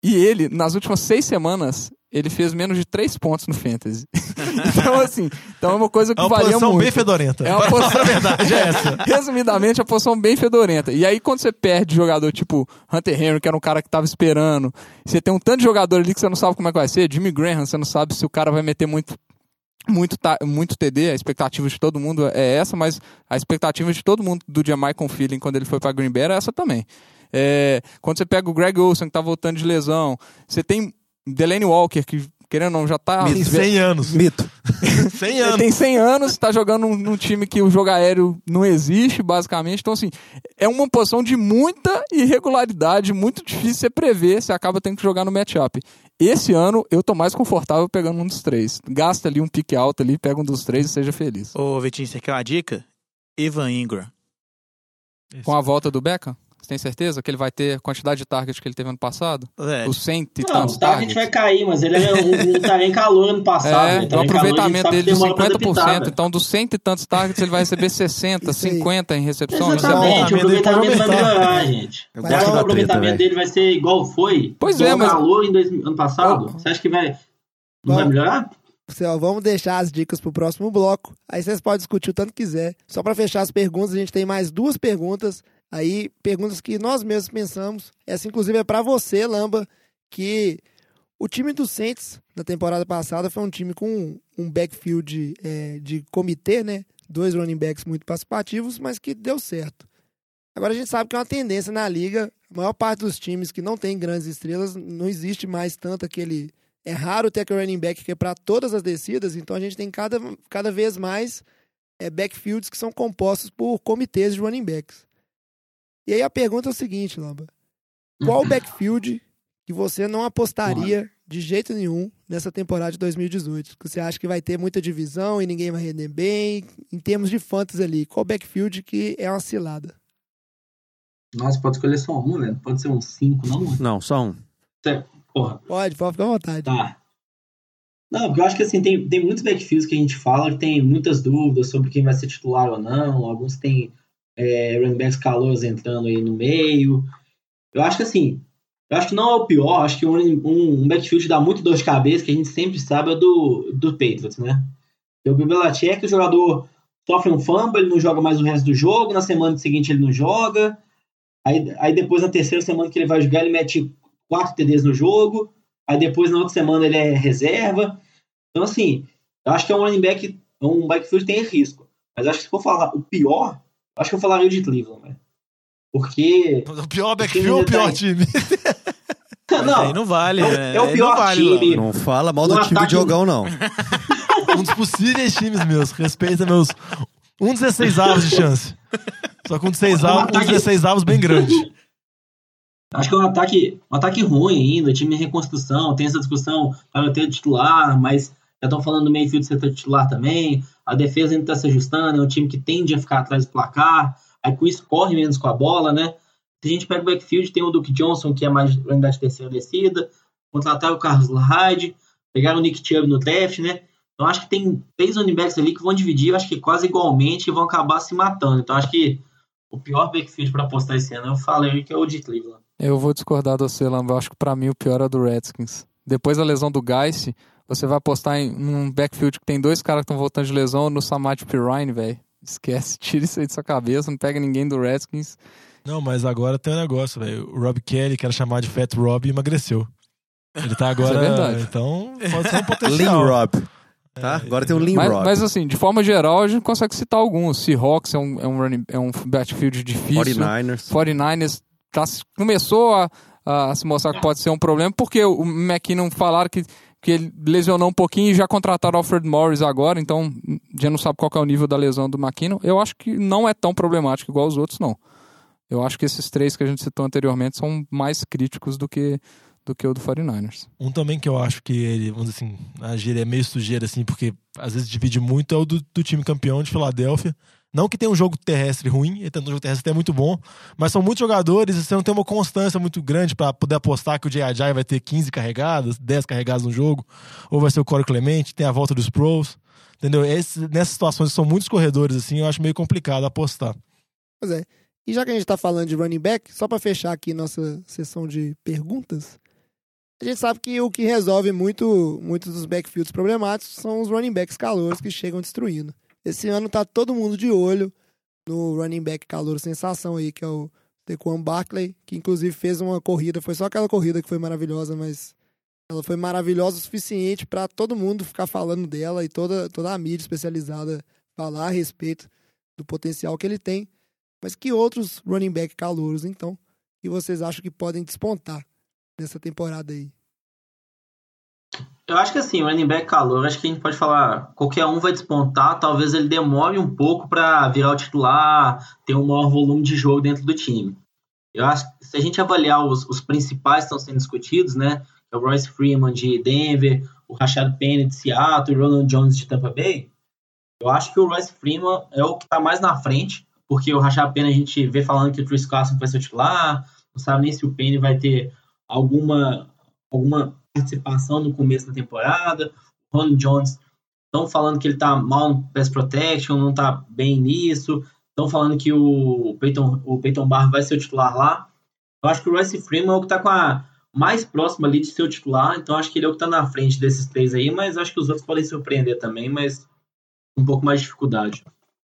E ele, nas últimas seis semanas, ele fez menos de 3 pontos no Fantasy. então, assim, então é uma coisa que É uma varia posição muito. bem fedorenta. É uma posição... Verdade é essa. Resumidamente, a posição bem fedorenta. E aí, quando você perde jogador tipo Hunter Henry, que era um cara que tava esperando, você tem um tanto de jogador ali que você não sabe como é que vai ser, Jimmy Graham, você não sabe se o cara vai meter muito. Muito, muito TD, a expectativa de todo mundo é essa, mas a expectativa de todo mundo do Jamaican Feeling quando ele foi pra Green Bay era essa também. É, quando você pega o Greg Olsen, que tá voltando de lesão, você tem Delaney Walker, que querendo ou não já tá. Tem 100 anos. Mito. 100 Ele anos. tem 100 anos, tá jogando num, num time que o jogo aéreo não existe, basicamente. Então, assim, é uma posição de muita irregularidade, muito difícil você prever, você acaba tendo que jogar no matchup. Esse ano, eu tô mais confortável pegando um dos três. Gasta ali um pique alto ali, pega um dos três e seja feliz. Ô, Vitinho, você quer uma dica? Ivan Ingram. Com a volta do Beckham, você tem certeza que ele vai ter a quantidade de target que ele teve ano passado? É, Os 100 e Não, tantos o target targets? vai cair, mas ele é um, um Taren calor ano passado. É, né? o calor, a gente aproveitamento que dele de demora pra 50%. adaptar, Então, dos 100 e tantos targets, ele vai receber 60, Isso aí. 50 em recepção. É bom. Exatamente, o aproveitamento vai melhorar, gente. Eu Será gosto que o aproveitamento dele vai ser igual foi? Pois é, mas- calor em dois, ano passado? Oh. Você acha que vai, não vai melhorar? Pessoal, vamos deixar as dicas pro próximo bloco. Aí vocês podem discutir o tanto que quiser. Só para fechar as perguntas, a gente tem mais duas perguntas. Aí, perguntas que nós mesmos pensamos. Essa, inclusive, é para você, Lamba, que o time do Saints, na temporada passada, foi um time com um backfield é, de comitê, né? Dois running backs muito participativos, mas que deu certo. Agora a gente sabe que é uma tendência na liga. A maior parte dos times que não tem grandes estrelas, não existe mais tanto aquele é raro ter aquele running back que é para todas as descidas, então a gente tem cada, cada vez mais é, backfields que são compostos por comitês de running backs. E aí a pergunta é o seguinte, Lamba. Qual backfield que você não apostaria de jeito nenhum nessa temporada de 2018? Que você acha que vai ter muita divisão e ninguém vai render bem? Em termos de fantasy ali, qual backfield que é uma cilada? Nossa, pode escolher só um, né? Pode ser um cinco, não? Não, só um. Porra, Pode, pode ficar à vontade. tá. Não, porque eu acho que assim, tem, tem muitos backfields que a gente fala que tem muitas dúvidas sobre quem vai ser titular ou não. Alguns tem é, running backs calouros entrando aí no meio. Eu acho que assim, eu acho que não é o pior. Acho que um, um, um backfield dá muito dor de cabeça, que a gente sempre sabe é do, do Patriots, né? O Bill Belichick, o jogador sofre um fumble, ele não joga mais o resto do jogo, na semana seguinte ele não joga. Aí, aí depois, na terceira semana que ele vai jogar, ele mete quatro TDs no jogo. Aí depois, na outra semana, ele é reserva. Então, assim, eu acho que é um running back, um backfield tem risco. Mas acho que se for falar o pior, acho que eu falaria o de Cleveland, velho. Porque. O pior backfield ou o pior time? não, aí não vale, é o- né? é o pior não vale, time. não. Não fala mal do Um time de ataque- jogão, não. um dos possíveis times meus. Respeita meus. Um 16 avos de chance. Só com um 16 avos, um 16 avos bem grande. Acho que é um ataque, um ataque ruim ainda, time em reconstrução, tem essa discussão para ter titular, mas já estão falando do meio de ser titular também. A defesa ainda está se ajustando, é um time que tende a ficar atrás do placar, aí com isso corre menos com a bola, né? Se a gente pega o backfield, tem o Duke Johnson, que é mais unidade de terceira descida, contrataram o Carlos Hyde, pegaram o Nick Chubb no draft, né? Então acho que tem três running ali que vão dividir, acho que quase igualmente e vão acabar se matando. Então acho que o pior backfield para apostar esse ano eu falei que é o de Cleveland. Eu vou discordar do você, Lamba. Eu acho que pra mim o pior é o do Redskins. Depois da lesão do Geist, você vai apostar em um backfield que tem dois caras que estão voltando de lesão no Samad Pirine, velho. Esquece, tira isso aí de sua cabeça, não pega ninguém do Redskins. Não, mas agora tem um negócio, velho. O Rob Kelly, que era chamado de Fat Rob, emagreceu. Ele tá agora. Isso é verdade. Então, pode ser um Lean potencial. Rob. tá? Agora tem o Limrod. Mas, mas, assim, de forma geral, a gente consegue citar alguns. Seahawks é um, é um, running, é um backfield difícil. 49ers. 49ers tá, começou a, a se mostrar que pode ser um problema, porque o McKinnon falaram que, que ele lesionou um pouquinho e já contrataram Alfred Morris agora, então já não sabe qual é o nível da lesão do McKinnon. Eu acho que não é tão problemático igual os outros, não. Eu acho que esses três que a gente citou anteriormente são mais críticos do que do que o do 49ers. Um também que eu acho que ele, vamos dizer assim, a gíria é meio sujeira, assim, porque às vezes divide muito, é o do, do time campeão de Filadélfia. Não que tenha um jogo terrestre ruim, ele tem um jogo terrestre até muito bom, mas são muitos jogadores e você não tem uma constância muito grande para poder apostar que o J.I.J. vai ter 15 carregadas, 10 carregadas no jogo, ou vai ser o Corey Clemente, tem a volta dos pros, entendeu? Esse, nessas situações são muitos corredores, assim, eu acho meio complicado apostar. Pois é. E já que a gente tá falando de running back, só para fechar aqui nossa sessão de perguntas, a gente sabe que o que resolve muito muitos dos backfields problemáticos são os running backs calouros que chegam destruindo. Esse ano tá todo mundo de olho no running back calor sensação aí, que é o Tequan Barkley, que inclusive fez uma corrida, foi só aquela corrida que foi maravilhosa, mas ela foi maravilhosa o suficiente para todo mundo ficar falando dela e toda, toda a mídia especializada falar a respeito do potencial que ele tem. Mas que outros running back calouros, então, que vocês acham que podem despontar nessa temporada aí? Eu acho que assim, o running back calor, acho que a gente pode falar, qualquer um vai despontar, talvez ele demore um pouco para virar o titular, ter um maior volume de jogo dentro do time. Eu acho que se a gente avaliar os, os principais que estão sendo discutidos, né, é o Royce Freeman de Denver, o Rashad Penny de Seattle, o Ronald Jones de Tampa Bay, eu acho que o Royce Freeman é o que está mais na frente, porque o Rashad Penny a gente vê falando que o Chris Carson vai ser titular, não sabe nem se o Penny vai ter alguma, alguma participação no começo da temporada. O Ron Jones estão falando que ele está mal no pass protection, não está bem nisso. Estão falando que o Peyton, o Peyton Barr vai ser o titular lá. Eu acho que o Royce Freeman é o que está com a mais próximo ali de ser o titular, então acho que ele é o que está na frente desses três aí, mas acho que os outros podem surpreender também, mas um pouco mais de dificuldade.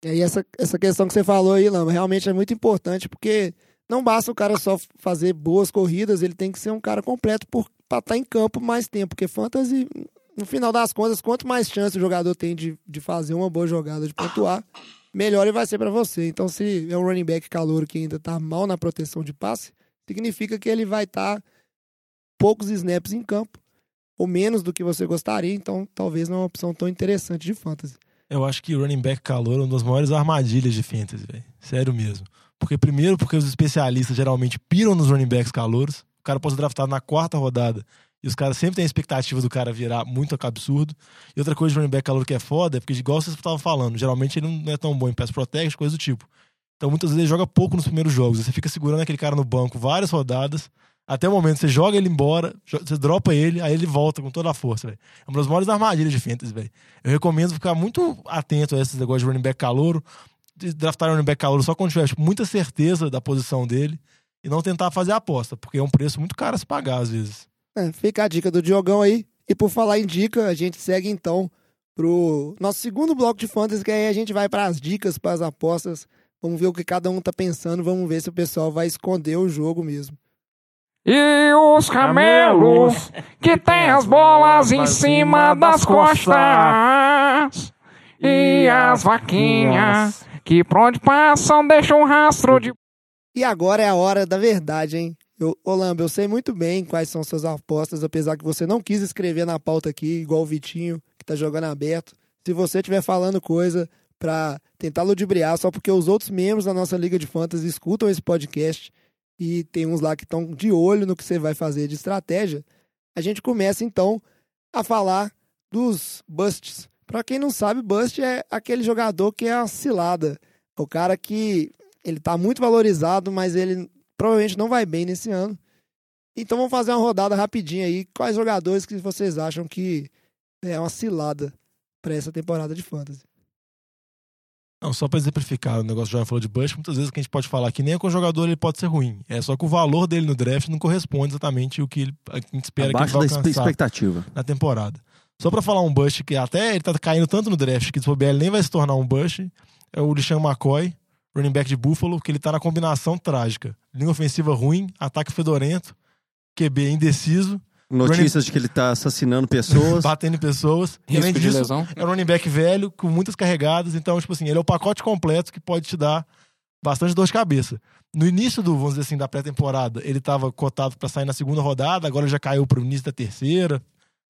E aí essa, essa questão que você falou aí, Lama, realmente é muito importante, porque não basta o cara só fazer boas corridas, ele tem que ser um cara completo para estar tá em campo mais tempo, porque fantasy, no final das contas, quanto mais chance o jogador tem de, de fazer uma boa jogada, de pontuar, melhor ele vai ser para você. Então, se é um running back calor que ainda está mal na proteção de passe, significa que ele vai estar tá poucos snaps em campo, ou menos do que você gostaria, então talvez não é uma opção tão interessante de fantasy. Eu acho que running back calor é uma das maiores armadilhas de fantasy, velho. Sério mesmo. Porque, primeiro, porque os especialistas geralmente piram nos running backs calouros. O cara pode ser draftado na quarta rodada. E os caras sempre têm a expectativa do cara virar muito absurdo. E outra coisa de running back calor que é foda é porque, igual vocês estavam falando, geralmente ele não é tão bom em pass protection, coisa do tipo. Então, muitas vezes ele joga pouco nos primeiros jogos. Você fica segurando aquele cara no banco várias rodadas. Até o momento você joga ele embora, você dropa ele, aí ele volta com toda a força, velho. É uma das maiores armadilhas de fantasy, velho. Eu recomendo ficar muito atento a esses negócios de running back calouro draftar running back calor só quando tiver tipo, muita certeza da posição dele e não tentar fazer a aposta, porque é um preço muito caro a se pagar às vezes. É, fica a dica do Diogão aí. E por falar em dica, a gente segue então pro nosso segundo bloco de fantasy, que aí a gente vai para as dicas, para as apostas. Vamos ver o que cada um tá pensando, vamos ver se o pessoal vai esconder o jogo mesmo. E os camelos que tem as bolas em cima das costas. E as vaquinhas que por onde passam deixam um rastro de. E agora é a hora da verdade, hein? Eu, eu sei muito bem quais são suas apostas, apesar que você não quis escrever na pauta aqui, igual o Vitinho, que tá jogando aberto. Se você estiver falando coisa para tentar ludibriar, só porque os outros membros da nossa Liga de Fantasy escutam esse podcast e tem uns lá que estão de olho no que você vai fazer de estratégia, a gente começa então a falar dos busts. Para quem não sabe, Bust é aquele jogador que é a cilada. O cara que ele tá muito valorizado, mas ele provavelmente não vai bem nesse ano. Então vamos fazer uma rodada rapidinha aí. Quais jogadores que vocês acham que é uma cilada para essa temporada de fantasy? Não, só para exemplificar, o negócio que já falou de Bush, muitas vezes o que a gente pode falar que nem com o jogador ele pode ser ruim. É só que o valor dele no draft não corresponde exatamente ao que ele, a gente espera Abaixo que ele vai da expectativa. na temporada. Só pra falar um bust que até ele tá caindo tanto no draft que o BL nem vai se tornar um bust, é o Lishan McCoy, running back de Buffalo, que ele tá na combinação trágica. Linha ofensiva ruim, ataque fedorento, QB indeciso, Notícias de que ele tá assassinando pessoas. batendo pessoas. E, além Risco de disso, lesão. é um running back velho, com muitas carregadas. Então, tipo assim, ele é o pacote completo que pode te dar bastante dor de cabeça. No início do, vamos dizer assim, da pré-temporada, ele tava cotado pra sair na segunda rodada, agora já caiu pro início da terceira,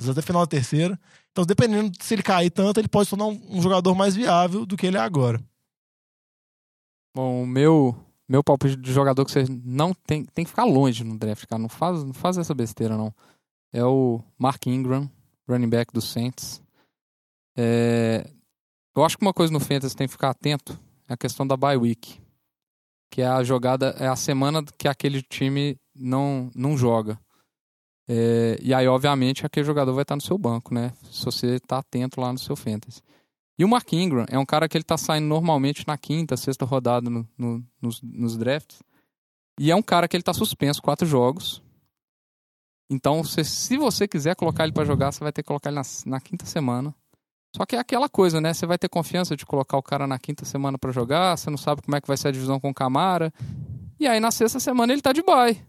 até final da terceira. Então, dependendo de se ele cair tanto, ele pode se tornar um, um jogador mais viável do que ele é agora. Bom, o meu, meu palpite de jogador que você não tem, tem que ficar longe no draft, cara. Não faz, não faz essa besteira, não. É o Mark Ingram, running back do Saints. É, eu acho que uma coisa no Fantasy tem que ficar atento é a questão da bye week. Que é a jogada, é a semana que aquele time não, não joga. É, e aí, obviamente, aquele jogador vai estar no seu banco, né? Se você está atento lá no seu Fantasy. E o Mark Ingram é um cara que ele tá saindo normalmente na quinta, sexta rodada no- no- nos, nos drafts. E é um cara que ele tá suspenso quatro jogos. Então, se, se você quiser colocar ele para jogar, você vai ter que colocar ele na, na quinta semana. Só que é aquela coisa, né? Você vai ter confiança de colocar o cara na quinta semana para jogar, você não sabe como é que vai ser a divisão com o Camara. E aí na sexta semana ele tá de bye.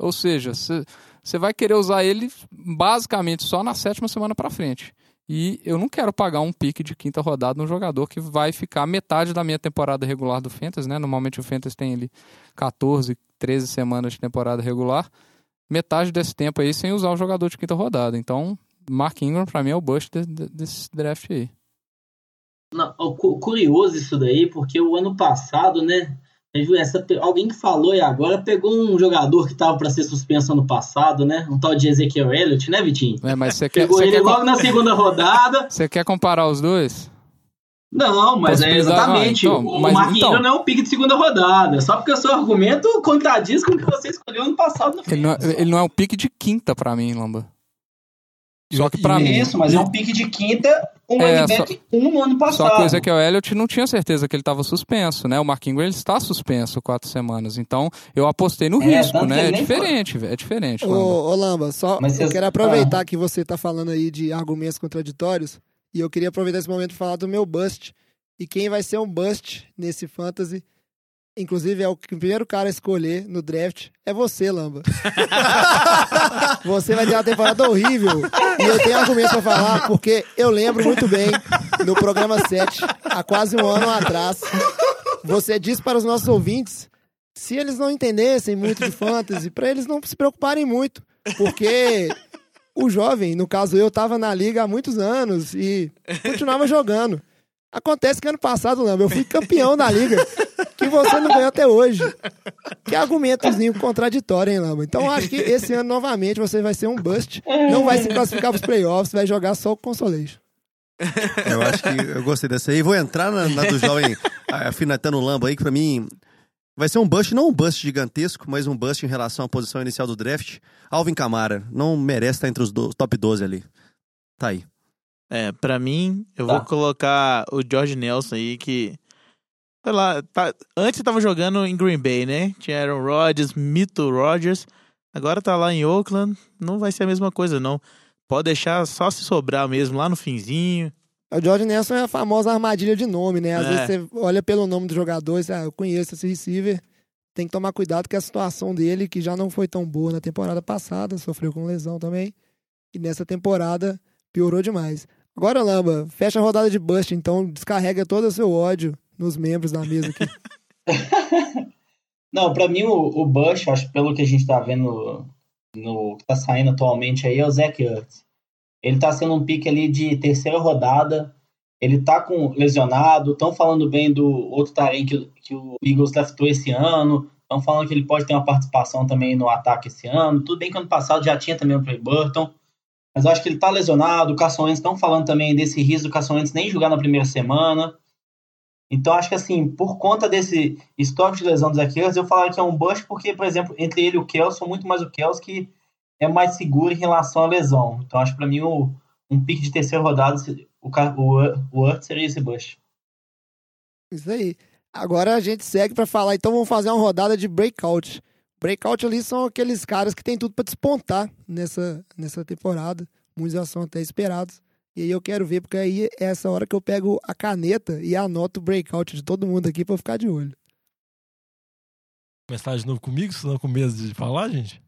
Ou seja, você vai querer usar ele basicamente só na sétima semana para frente. E eu não quero pagar um pique de quinta rodada num jogador que vai ficar metade da minha temporada regular do Fantasy, né? Normalmente o Fantasy tem ali 14, 13 semanas de temporada regular. Metade desse tempo aí sem usar o jogador de quinta rodada. Então, Mark Ingram pra mim é o bust de- de- desse draft aí. Não, curioso isso daí, porque o ano passado, né? Essa, alguém que falou e agora pegou um jogador que tava para ser suspenso ano passado, né? Um tal de Ezequiel Elliott, né, Vitinho? É, mas você quer, Pegou ele quer, logo com- na segunda rodada. você quer comparar os dois? Não, mas é Possibilidade- exatamente. ah, então, o mas Mark então- não é um pique de segunda rodada. Só porque o seu argumento contradiz com o que você escolheu ano passado no Ele não, é- ele não é um pique de quinta pra mim, Lamba. Só que pra E- mim. Isso, mas é um pique de quinta, um É, back, um no ano passado. Só que o Elliott não tinha certeza que ele estava suspenso, né? O Mark Ingram ele está suspenso quatro semanas. Então, eu apostei no É, risco, né? É diferente, velho. É diferente. Ô, Lamba. ô Lamba, só Mas eu quero aproveitar que você tá falando aí de argumentos contraditórios e eu queria aproveitar esse momento para falar do meu bust. E quem vai ser um bust nesse fantasy, inclusive é o primeiro cara a escolher no draft, é você, Lamba. você vai ter uma temporada horrível. E eu tenho argumentos para falar, porque eu lembro muito bem, no programa 7, há quase um ano atrás, você disse para os nossos ouvintes se eles não entendessem muito de fantasy, para eles não se preocuparem muito, porque o jovem, no caso eu, tava na liga há muitos anos e continuava jogando. Acontece que ano passado, Lamba, eu fui campeão da liga, que você não ganhou até hoje. Que argumentozinho contraditório, hein, Lamba? Então acho que esse ano, novamente, você vai ser um bust, não vai se classificar pros playoffs, vai jogar só o Consolation. Eu acho que eu gostei dessa aí. Vou entrar na, na do jovem afinetando Lamba aí, que pra mim vai ser um bust, não um bust gigantesco, mas um bust em relação à posição inicial do draft. Alvin Kamara, não merece estar entre os do- top 12 ali. Tá aí. É, pra mim, eu Tá. vou colocar o George Nelson aí, que. Sei lá, tá, antes tava jogando em Green Bay, né? Tinha Aaron Rodgers, Mito Rodgers. Agora tá lá em Oakland. Não vai ser a mesma coisa, não. Pode deixar só se sobrar mesmo lá no finzinho. O George Nelson é a famosa armadilha de nome, né? Às É. vezes você olha pelo nome do jogador e você, ah, eu conheço esse receiver. Tem que tomar cuidado com a situação dele, que já não foi tão boa na temporada passada, sofreu com lesão também. E nessa temporada piorou demais. Agora, Lamba, fecha a rodada de bust, então descarrega todo o seu ódio nos membros da mesa aqui. Não, pra mim o, o Bush, acho pelo que a gente tá vendo no que tá saindo atualmente aí, é o Zach Ertz. Ele tá sendo um pique ali de terceira rodada. Ele tá com lesionado. Estão falando bem do outro Tarém que, que o Eagles draftou esse ano. Estão falando que ele pode ter uma participação também no ataque esse ano. Tudo bem que ano passado já tinha também o Trey Burton. Mas eu acho que ele tá lesionado. O Carson Wentz estão falando também desse risco do Carson Wentz nem jogar na primeira semana. Então, acho que assim, por conta desse histórico de lesão dos Zaqueiros, eu falaria que é um bust porque, por exemplo, entre ele e o Kelson, muito mais o Kelson que é mais seguro em relação à lesão. Então, acho pra mim o, um pique de terceira rodada, o, o, seria esse bust. Isso aí. Agora a gente segue pra falar, então vamos fazer uma rodada de breakout. Breakout ali são aqueles caras que tem tudo pra despontar nessa, nessa temporada. Muitos já são até esperados. E aí eu quero ver, porque aí é essa hora que eu pego a caneta e anoto o breakout de todo mundo aqui pra eu ficar de olho. Começar de novo comigo? Estão com medo de falar, gente?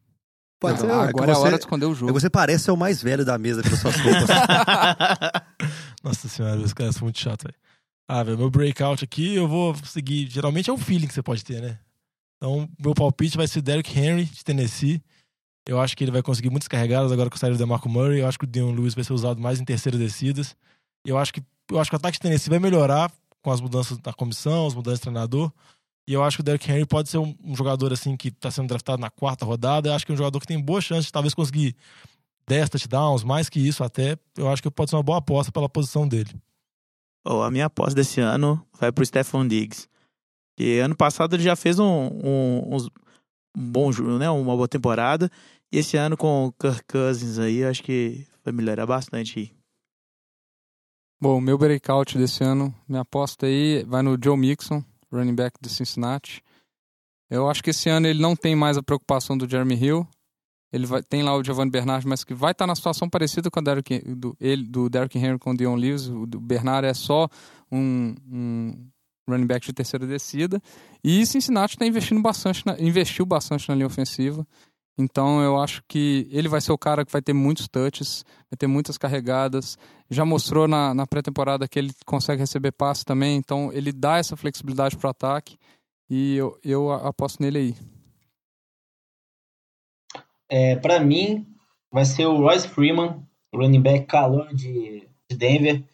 Pode ser. Não, ó. Agora é a hora de esconder o jogo. Você parece ser o mais velho da mesa pelas suas roupas. Nossa senhora, os caras são muito chatos, velho. Ah, velho, meu breakout aqui, eu vou seguir. Geralmente é um feeling que você pode ter, né? Então, meu palpite vai ser Derrick Henry, de Tennessee. Eu acho que ele vai conseguir muitas carregadas agora com o saída do DeMarco Murray. Eu acho que o Dion Lewis vai ser usado mais em terceiras descidas. Eu acho que eu acho que o ataque de Tennessee vai melhorar com as mudanças da comissão, as mudanças de treinador. E eu acho que o Derrick Henry pode ser um, um jogador assim que está sendo draftado na quarta rodada. Eu acho que é um jogador que tem boa chance de talvez conseguir 10 touchdowns, mais que isso até. Eu acho que pode ser uma boa aposta pela posição dele. Oh, a minha aposta desse ano vai pro Stephon Diggs. Que ano passado ele já fez um, um, um bom né? Uma boa temporada. E esse ano com o Kirk Cousins aí, acho que vai melhorar bastante. Bom, meu breakout desse ano, minha aposta aí vai no Joe Mixon, running back do Cincinnati. Eu acho que esse ano ele não tem mais a preocupação do Jeremy Hill. Ele vai, tem lá o Giovanni Bernard, mas que vai estar na situação parecida com a Derrick, do, ele, do Derrick Henry com o Dion Lewis. O Bernard é só um, um running back de terceira descida. E Cincinnati está investindo bastante, na- investiu bastante na linha ofensiva. Então eu acho que ele vai ser o cara que vai ter muitos touches, vai ter muitas carregadas. Já mostrou na, na pré-temporada que ele consegue receber passe também, então ele dá essa flexibilidade para o ataque. E eu, eu aposto nele aí. É, para mim, vai ser o Royce Freeman, running back calor de, de Denver.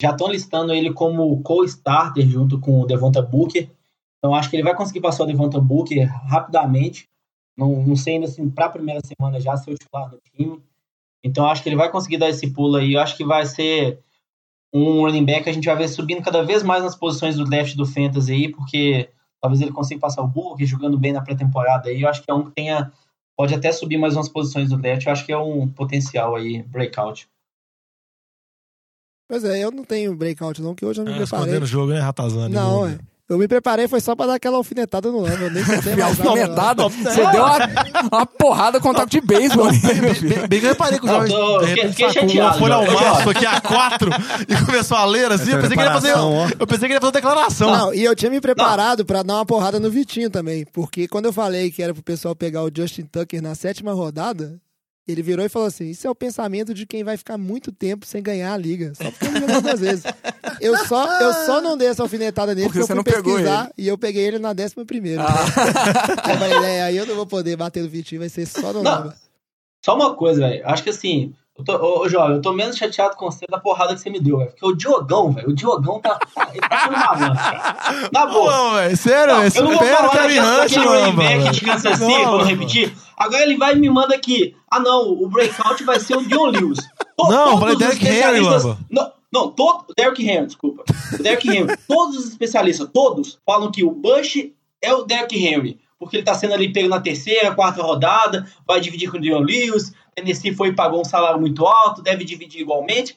Já estão listando ele como co-starter junto com o Devonta Booker. Então acho que ele vai conseguir passar o Devonta Booker rapidamente. Não, não sei ainda assim, para a primeira semana já ser o titular do time. Então acho que ele vai conseguir dar esse pulo aí. Eu acho que vai ser um running back que a gente vai ver subindo cada vez mais nas posições do draft do Fantasy aí, porque talvez ele consiga passar o Booker jogando bem na pré-temporada aí. Eu acho que é um que tenha pode até subir mais umas posições do draft. Eu acho que é um potencial aí, breakout. Pois é, eu não tenho breakout não, que hoje eu me Ah, preparei. o jogo, né, Ratazana? Não, é. Eu me preparei foi só pra dar aquela alfinetada no Lamba. Eu nem contei mais não. Alfinetada? Você deu uma, uma porrada com o taco de beisebol. Bem, bem que eu reparei que o Não, tô- de fiquei- repente fiquei sacou uma chateado, folha ao Jorge. maço aqui a quatro e começou a ler assim. Eu pensei, que ele ia fazer, preparação, eu pensei que ele ia fazer uma declaração. Não, e eu tinha me preparado pra dar uma porrada no Vitinho também. Porque quando eu falei que era pro pessoal pegar o Justin Tucker na sétima rodada, ele virou e falou assim: Isso é o pensamento de quem vai ficar muito tempo sem ganhar a liga. Só porque ele jogou duas vezes. Eu só, eu só não dei essa alfinetada nele Porque porque, você eu não fui pegou pesquisar e eu peguei ele na décima primeira. Ah. Aí eu falei, é, aí eu não vou poder bater no Vitinho, vai ser só no Não. Lamba. Só uma coisa, velho. Acho que assim, eu tô, ô, ô, Jovem, eu tô menos chateado com você da porrada que você me deu, velho. Porque o Diogão, velho, o Diogão tá. Ele tá sendo malandro, cara. Na boa. Não, velho, sério, Não, velho. eu não vou falar Kevin daquele running back de Kansas City, Não, vou repetir. Agora ele vai e me manda aqui. Ah, não, o breakout vai ser o Dion Lewis. To- Não, falei Derrick Henry, Lamba. Não, não, todo, Derrick Henry, desculpa. O Derrick Henry. todos os especialistas, todos, falam que o Bush é o Derrick Henry. Porque ele tá sendo ali pego na terceira, quarta rodada, vai dividir com o Dion Lewis. Tennessee foi e pagou um salário muito alto, deve dividir igualmente.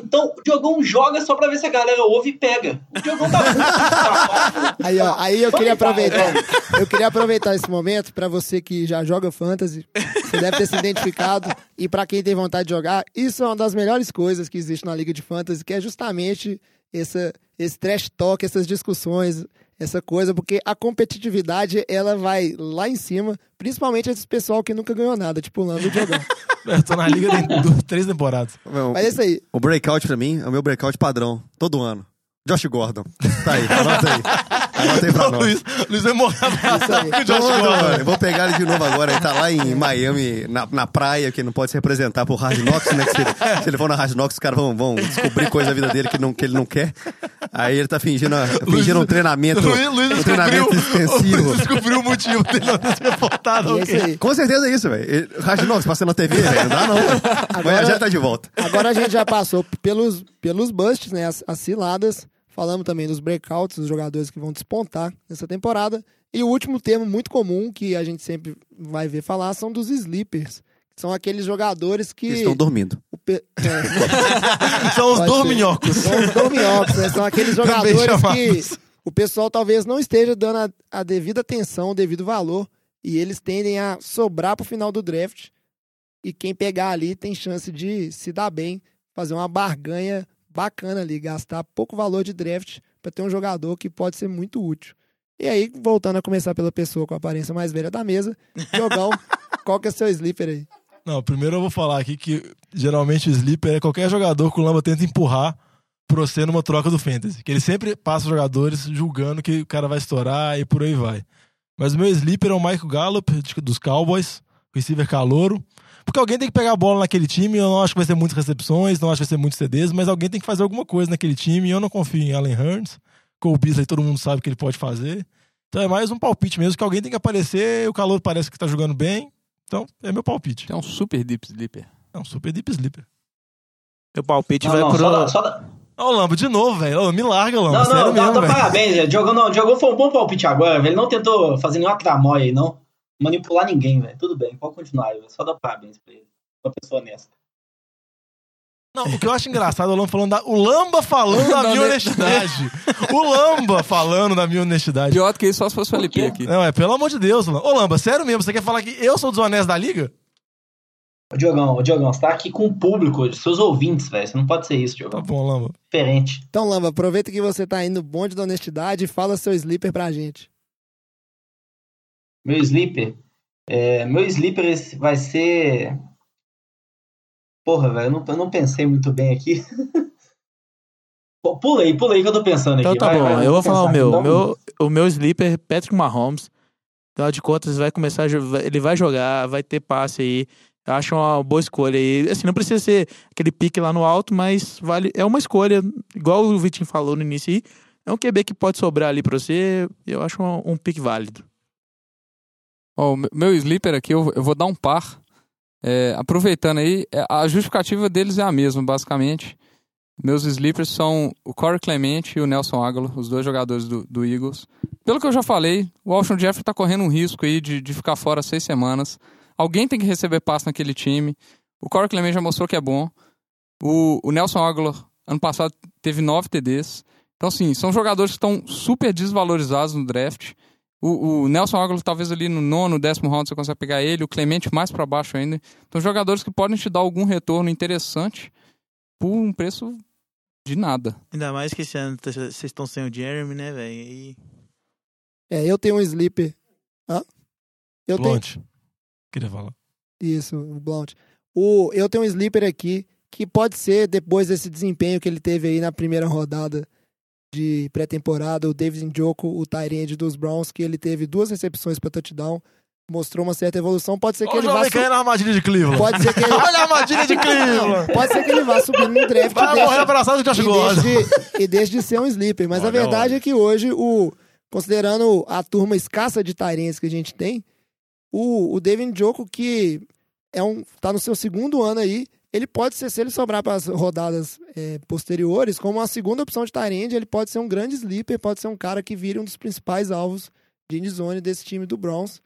Então, o Diogão joga só pra ver se a galera ouve e pega. O Diogão tá muito Aí, ó, aí eu queria aproveitar. Eu queria aproveitar esse momento pra você que já joga fantasy, você deve ter se identificado e pra quem tem vontade de jogar, isso é uma das melhores coisas que existe na liga de fantasy, que é justamente essa, esse trash talk, essas discussões, essa coisa, porque a competitividade ela vai lá em cima, principalmente esse pessoal que nunca ganhou nada, tipo o Lando e o Diogão. Eu tô na liga de de três temporadas. Meu, Mas é isso aí. O breakout pra mim é o meu breakout padrão, todo ano. Josh Gordon. Tá aí, anota aí. Anota aí pra O nós. Luiz, Luiz vai morrer Isso aí. abraçado com o Josh Todo Gordon. ano. Eu vou pegar ele de novo agora. Ele tá lá em Miami, na, na praia, que não pode se representar por Hard Knocks, né? Se ele, se ele for na Hard Knocks, os caras vão, vão descobrir coisa da vida dele que, não, que ele não quer. Aí ele tá fingindo, fingindo um treinamento, Luiz, Luiz um treinamento descobriu, extensivo. Luiz descobriu o motivo dele não ter se reportado. Isso aí. Com certeza é isso, velho. Hard Knocks passando na TV, velho. Não dá não, velho. Amanhã já tá de volta. Agora a gente já passou pelos, pelos busts, né? As, as ciladas. Falamos também dos breakouts, os jogadores que vão despontar nessa temporada. E o último termo muito comum que a gente sempre vai ver falar são dos sleepers. São aqueles jogadores que. Eles estão dormindo. o pe- é, São os dorminhocos. são os dorminhocos, né? São aqueles jogadores que o pessoal talvez não esteja dando a, a devida atenção, o devido valor. E eles tendem a sobrar pro final do draft. E quem pegar ali tem chance de se dar bem, fazer uma barganha bacana ali, gastar pouco valor de draft para ter um jogador que pode ser muito útil. E aí, voltando a começar pela pessoa com a aparência mais velha da mesa, Diogão, qual que é seu sleeper aí? Não, primeiro eu vou falar aqui que geralmente o sleeper é qualquer jogador que o Lamba tenta empurrar pra você numa troca do Fantasy. Que ele sempre passa os jogadores julgando que o cara vai estourar e por aí vai. Mas o meu sleeper é o Michael Gallup, dos Cowboys, receiver calouro. Porque alguém tem que pegar a bola naquele time. Eu não acho que vai ser muitas recepções, não acho que vai ser muitos CDs, mas alguém tem que fazer alguma coisa naquele time. E eu não confio em Allen Hurns. Cole Beasley, todo mundo sabe que ele pode fazer. Então é mais um palpite mesmo, que alguém tem que aparecer. O calor parece que tá jogando bem. Então é meu palpite. É um super deep sleeper. É um super deep sleeper. Meu palpite Não, vai não, pro. só dá- Ó, o Lambo, de novo, velho. Me larga, Lambo. Não, Sério não, mesmo, tá, tá, parabéns. velho. Diogo, não, Diogo foi um bom palpite agora, velho. Ele não tentou fazer nenhuma tramóia aí, não. Manipular ninguém, velho. Tudo bem, pode continuar, velho. Só dá parabéns pra ele. Uma pessoa honesta. Não, o que eu acho engraçado é o Lamba falando da. O Lamba falando da Da minha honestidade. O Lamba falando da minha honestidade. Pior do que isso, só se fosse o quê? aqui. Não, é pelo amor de Deus, Lamba. Ô, Lamba, sério mesmo, você quer falar que eu sou o desonesto da liga? Ô, Diogão, ô, Diogão, você tá aqui com o público, seus ouvintes, velho. Você não pode ser isso, Tá Diogão. bom, Lamba. Diferente. Então, Lamba, aproveita que você tá no bonde da honestidade e fala seu sleeper pra gente. Meu sleeper. é, meu sleeper vai ser. Porra, velho, eu não, eu não pensei muito bem aqui. Pô, Pula aí, pula aí que eu tô pensando Então aqui. tá Vai, bom, vai, eu vou falar o meu. meu, o meu sleeper, Patrick Mahomes. Afinal de contas, vai começar ele vai jogar, vai ter passe aí. Eu acho uma boa escolha aí. Assim, não precisa ser aquele pique lá no alto, mas vale, é uma escolha, igual o Vitinho falou no início aí. É um QB que pode sobrar ali pra você. Eu acho um, um pique válido. Ó, o meu- sleeper aqui, eu, eu vou dar um par. É, aproveitando aí, é, a justificativa deles é a mesma, basicamente. Meus sleepers são o Corey Clemente e o Nelson Aguilar, os dois jogadores do, do Eagles. Pelo que eu já falei, o Alshon Jeffrey tá correndo um risco aí de, de ficar fora seis semanas. Alguém tem que receber passe naquele time. O Corey Clemente já mostrou que é bom. O, o Nelson Aguilar, ano passado, teve nove TDs. Então, assim, são jogadores que estão super desvalorizados no draft. O, o Nelson Aguilar, talvez ali no nono, décimo round, você consegue pegar ele. O Clemente mais pra baixo ainda. Então, jogadores que podem te dar algum retorno interessante por um preço de nada. Ainda mais que esse ano t- vocês estão sem o Jeremy, né, velho? E É, eu tenho um sleeper. Hã? Eu tenho. Blunt. Queria falar. Isso, o Blount. O, eu tenho um sleeper aqui que pode ser, depois desse desempenho que ele teve aí na primeira rodada de pré-temporada, o David Njoku, o Tyrande dos Browns, que ele teve duas recepções para touchdown, mostrou uma certa evolução. Pode ser que Olha o ele vá su- na armadilha de Cleveland. Pode ser que ele... Olha a armadilha de Cleveland. Pode ser que ele vá subindo no draft Vai e morrer abraçado com o Josh e deixe, de, de ser um sleeper. Mas a Olha, verdade olha. é que hoje, o, considerando a turma escassa de Tyrants que a gente tem, o, o David Njoku, que é um, tá no seu segundo ano aí, ele pode ser, se ele sobrar para as rodadas é, posteriores, como uma segunda opção de Tyrande, ele pode ser um grande sleeper, pode ser um cara que vire um dos principais alvos de endzone desse time do Browns.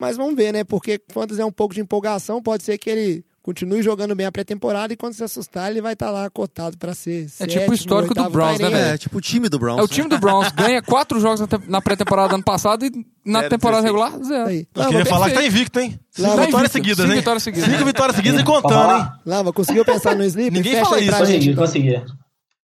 Mas vamos ver, né? Porque Fantasy é um pouco de empolgação, pode ser que ele continue jogando bem a pré-temporada e quando se assustar ele vai estar lá cotado para ser É tipo o histórico do Browns, né, velho? É, tipo o time do Browns. É o time do Browns. Ganha quatro jogos na, te- na pré-temporada do ano passado e na Zero, temporada 16. regular, zero. Aí. Eu Lava, queria falar que tá invicto, hein? Cinco Lava, vitórias seguidas, Cinco hein? vitórias seguidas. Cinco vitórias seguidas e contando, hein? lá. Lava, conseguiu pensar no sleeper? Ninguém Fecha fala isso, pra gente. Consegui, então. consegui.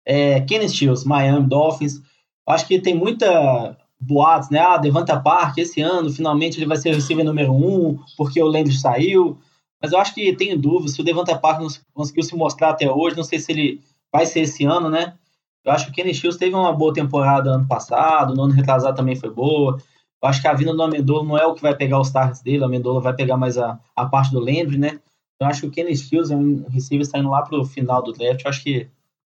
É, Kenny Stills, Miami Dolphins. Acho que tem muita boatos, né? Ah, Devanta Park, esse ano, finalmente ele vai ser o receiver número um, porque o Landry saiu. Mas eu acho que tenho dúvidas se o Devanta Park não conseguiu se mostrar até hoje. Não sei se ele vai ser esse ano, né? Eu acho que o Kenny Stills teve uma boa temporada ano passado, no ano retrasado também foi boa. Eu acho que a vinda do Amendola não é o que vai pegar os targets dele, o Amendola vai pegar mais a, a parte do Landry, né? Eu acho que o Kenny Stills é um receiver saindo lá pro final do draft. Eu acho que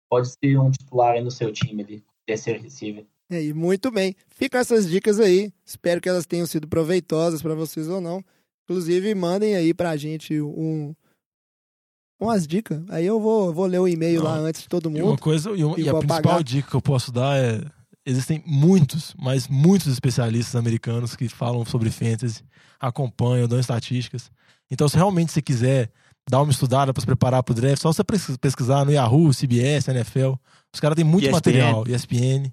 pode ser um titular aí no seu time ali, terceiro receiver. É, e muito bem. Ficam essas dicas aí. Espero que elas tenham sido proveitosas para vocês ou não. Inclusive, mandem aí pra gente um, umas dicas. Aí eu vou, vou ler o e-mail lá antes de todo E uma mundo. coisa, e, uma- E e a principal apagar. dica que eu posso dar é: existem muitos, mas muitos especialistas americanos que falam sobre fantasy, acompanham, dão estatísticas. Então, se realmente você quiser dar uma estudada para se preparar para o draft, só você pesquisar no Yahoo, CBS, NFL. Os caras têm muito ESPN. material, ESPN.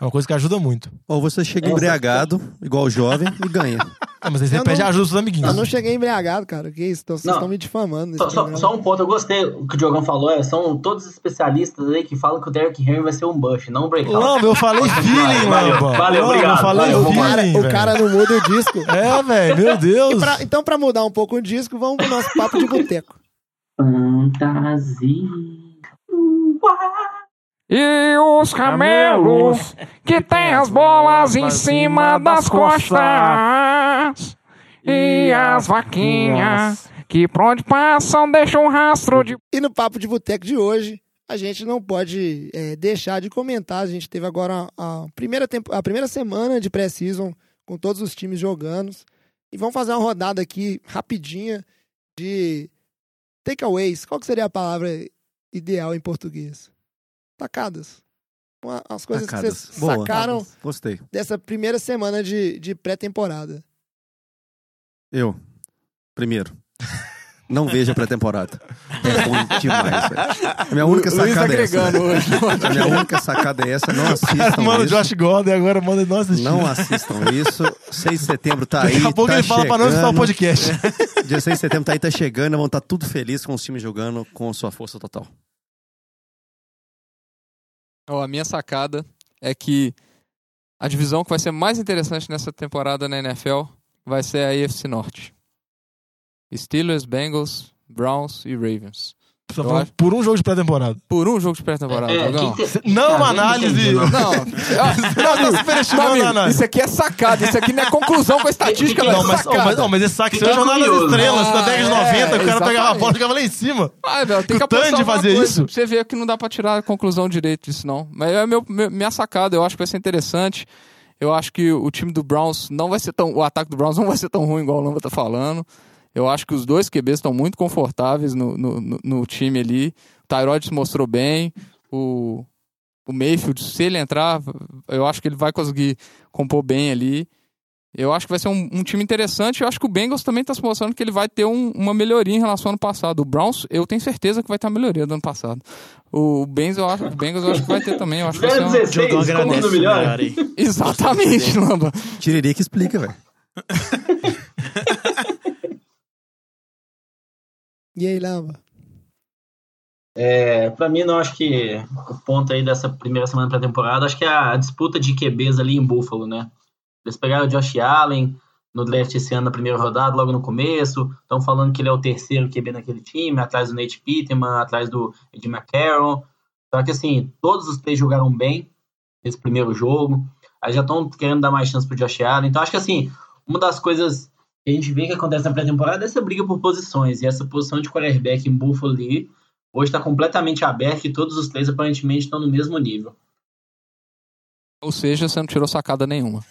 É uma coisa que ajuda muito. Ou você chega embriagado, igual o jovem, e ganha. Ah, mas aí você Eu pede não- ajuda dos amiguinhos. Eu não cheguei embriagado, cara. Que isso? Então, Vocês Não. estão me difamando. Só, só- só um ponto, eu gostei o que o Diogão falou, é, são todos especialistas aí que falam que o Derrick Henry vai ser um bush, não um breakout. Lamba, eu falei feeling, Valeu, Lamba. valeu, Lamba, obrigado, Eu falei valeu, o cara, feeling, o cara não muda o disco. É, velho, meu Deus. Pra- então, pra mudar um pouco o disco, vamos pro nosso papo de boteco. Fantasia. E os camelos que tem as bolas em cima das costas. E as vaquinhas que por onde passam deixam um rastro de. E no papo de boteco de hoje, a gente não pode é, deixar de comentar. A gente teve agora a primeira, tempo, a primeira semana de pré-season com todos os times jogando. E vamos fazer uma rodada aqui rapidinha de takeaways. Qual que seria a palavra ideal em português? Tacadas. Uma- As coisas que Tacadas. vocês Boa. sacaram Gostei. dessa primeira semana de, de pré-temporada. Eu. Primeiro. Não veja pré-temporada. É ruim demais, velho. Minha única Luiz sacada é essa. agregando hoje. A minha única sacada é essa. Não Cara, assistam mano, o isso. Josh Gordon e agora manda nós assistir. Não assistam isso. 6 de setembro tá aí. Daqui a pouco tá ele fala pra não escutar o chegando. podcast. Dia 6 de setembro tá aí, tá chegando. Vão estar tudo felizes com os times jogando com sua força total. Ó, a minha sacada é que a divisão que vai ser mais interessante nessa temporada na NFL vai ser a AFC Norte. Steelers, Bengals, Browns e Ravens. Só falando por um jogo de pré-temporada. Por um jogo de pré-temporada, É, que- Não Tá uma vendo? análise. Entendi, Não, Não, tá superestimando amigo, a análise. isso aqui é sacada, isso aqui não é conclusão com a estatística, não, Não, é mas, oh, sacada. mas, oh, mas esse saque é Jornada das. Estrelas, Ah, na década de é, 90, o cara pegava a exatamente. bola e ficava lá em cima. Ah, velho, tem que apostar fazia coisa isso? Você vê que não dá pra tirar a conclusão direito disso, não. Mas é meu, meu- minha sacada, eu acho que vai ser interessante. Eu acho que o time do Browns não vai ser tão. O ataque do Browns não vai ser tão ruim igual o Lamba tá falando. Eu acho que os dois QBs estão muito confortáveis no, no, no- no time ali. O Tyrod se mostrou bem. O, o Mayfield, se ele entrar, eu acho que ele vai conseguir compor bem ali. Eu acho que vai ser um, um time interessante. Eu acho que o Bengals também está se mostrando que ele vai ter um- uma melhoria em relação ao ano passado. O Browns, eu tenho certeza que vai ter uma melhoria do ano passado. O Bengals, eu acho, o Bengals eu acho que vai ter também. Eu acho que vai ser uma... 016, Diogão como agradece no o melhor? melhor. Exatamente, Lamba. Tiririca explica, velho. E aí, Lamba? É, pra mim, não acho que o ponto aí dessa primeira semana pré-temporada, acho que é a disputa de QBs ali em Buffalo, né? Eles pegaram o Josh Allen no draft esse ano na primeira rodada, logo no começo. Estão falando que ele é o terceiro QB naquele time, atrás do Nate Pittman, atrás do Ed McCarron. Só que assim, todos os três jogaram bem nesse primeiro jogo. Aí já estão querendo dar mais chance pro Josh Allen. Então acho que assim, uma das coisas a gente vê que acontece na pré-temporada é essa briga por posições. E essa posição de quarterback em Buffalo ali, hoje está completamente aberta e todos os três aparentemente estão no mesmo nível. Ou seja, você não tirou sacada nenhuma.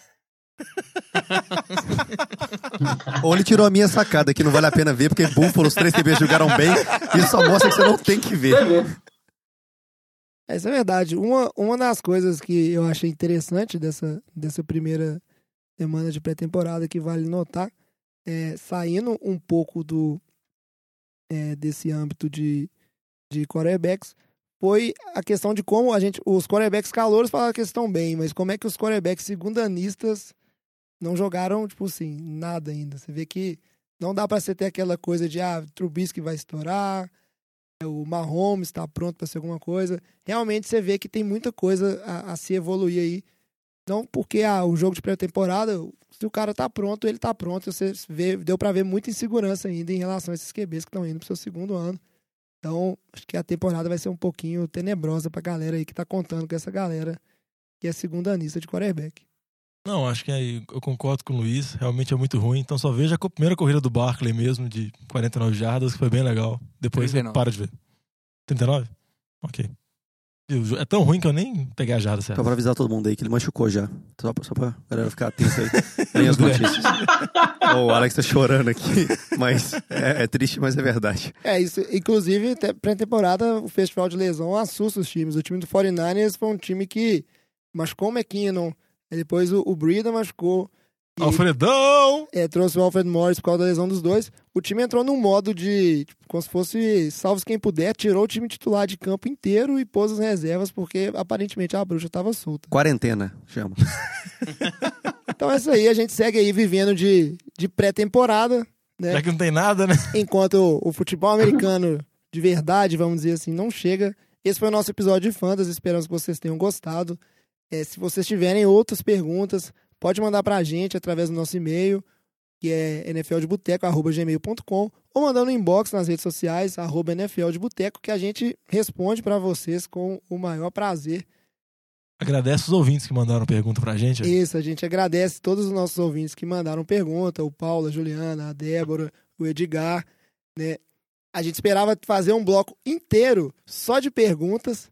Ou ele tirou a minha sacada, que não vale a pena ver, porque Buffalo, os três QBs jogaram bem. Isso só mostra que você não tem que ver. Essa é verdade. Uma, uma das coisas que eu achei interessante dessa, dessa primeira semana de pré-temporada que vale notar é saindo um pouco do é, desse âmbito de, de quarterbacks foi a questão de como a gente os quarterbacks calouros falaram que estão bem, mas como é que os quarterbacks segundanistas não jogaram tipo assim nada ainda. Você vê que não dá pra você ter aquela coisa de ah, Trubisky vai estourar, o Mahomes está pronto para ser alguma coisa. Realmente você vê que tem muita coisa a, a se evoluir aí. Não porque ah, o jogo de pré-temporada, se o cara tá pronto, ele tá pronto. Você vê, deu para ver muita insegurança ainda em relação a esses QBs que estão indo pro seu segundo ano. Então, acho que a temporada vai ser um pouquinho tenebrosa pra galera aí que tá contando com essa galera que é segunda anista de quarterback. Não, acho que aí eu concordo com o Luiz. Realmente é muito ruim. Então só veja a primeira corrida do Barkley mesmo, de 49 jardas, que foi bem legal. Depois você 39. para de ver. 39? Ok. É tão ruim que eu nem peguei a jarda Só certa. pra avisar todo mundo aí que ele machucou já. Só pra, só pra galera ficar atenta aí. Tem as notícias. Ô, o Alex tá chorando aqui, mas é, é triste, mas é verdade. É, isso. Inclusive, te- pré-temporada, o festival de lesão assusta os times. O time do 49ers foi um time que machucou o McKinnon. Aí depois o, o Breida machucou. E, Alfredão! é, trouxe o Alfred Morris por causa da lesão dos dois. O time entrou num modo de, tipo, como se fosse salve quem puder, tirou o time titular de campo inteiro e pôs as reservas, porque aparentemente a bruxa tava solta. Quarentena, chama. Então é isso aí, a gente segue aí vivendo de, de pré-temporada, né? Já que não tem nada, né? enquanto o futebol americano de verdade, vamos dizer assim, não chega. Esse foi o nosso episódio de Fantasy, esperamos que vocês tenham gostado. É, se vocês tiverem outras perguntas, pode mandar pra gente através do nosso e-mail, que é nfldeboteco.gmail.com ou mandando no inbox nas redes sociais, arroba nfldeboteco, que a gente responde pra vocês com o maior prazer. Agradece os ouvintes que mandaram pergunta pra gente. Isso, a gente agradece todos os nossos ouvintes que mandaram pergunta, o Paulo, a Juliana, a Débora, o Edgar, né? A gente esperava fazer um bloco inteiro só de perguntas.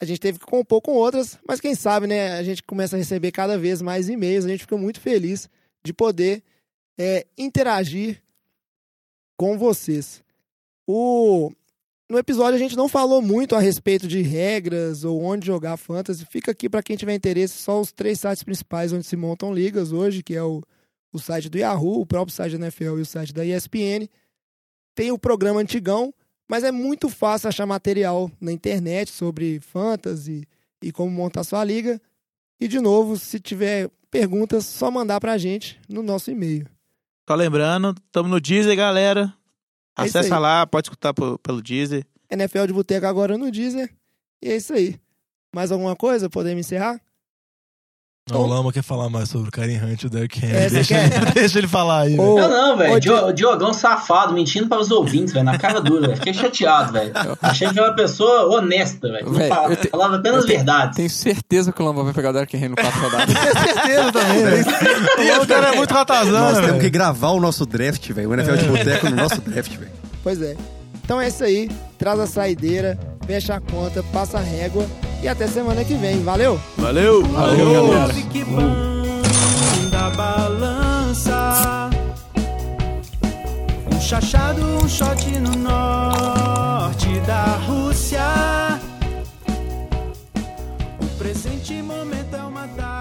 A gente teve que compor com outras, mas quem sabe, né? A gente começa a receber cada vez mais e-mails. A gente fica muito feliz de poder é, interagir com vocês. O... No episódio a gente não falou muito a respeito de regras ou onde jogar fantasy. Fica aqui para quem tiver interesse só os três sites principais onde se montam ligas hoje, que é o, o site do Yahoo, o próprio site da NFL e o site da ESPN. Tem o programa antigão, mas é muito fácil achar material na internet sobre fantasy e como montar sua liga. E de novo, se tiver perguntas, só mandar pra gente no nosso e-mail. Só lembrando, estamos no Deezer, galera. É Acessa lá, pode escutar po- pelo Deezer. NFL de Boteco agora no Deezer. E é isso aí. Mais alguma coisa? Podemos encerrar? Não, o Lama quer falar mais sobre o Karen Hunt e o Derrick Henry. É, deixa, quer? deixa ele falar aí. Ô, velho. Eu não, Ô, velho. Di- Dio- Diogão safado, mentindo para os ouvintes, velho. Na cara dura, velho. Fiquei chateado, velho. Achei que era uma pessoa honesta, velho. Não Velho, fala- te- Falava apenas verdades. Tenho certeza que o Lamba vai pegar o Derrick Henry no quarto rodada. Tenho certeza também, velho. E o cara é muito ratazana, Nós temos velho. que gravar o nosso draft, velho. O NFL de boteco no nosso draft, velho. Pois é. Então é isso aí. Traz a saideira, fecha a conta, passa a régua. E até semana que vem. Valeu! Valeu! Valeu, galera. que da balança. Um chachado, um shot no norte da Rússia. O presente momento é uma tarde.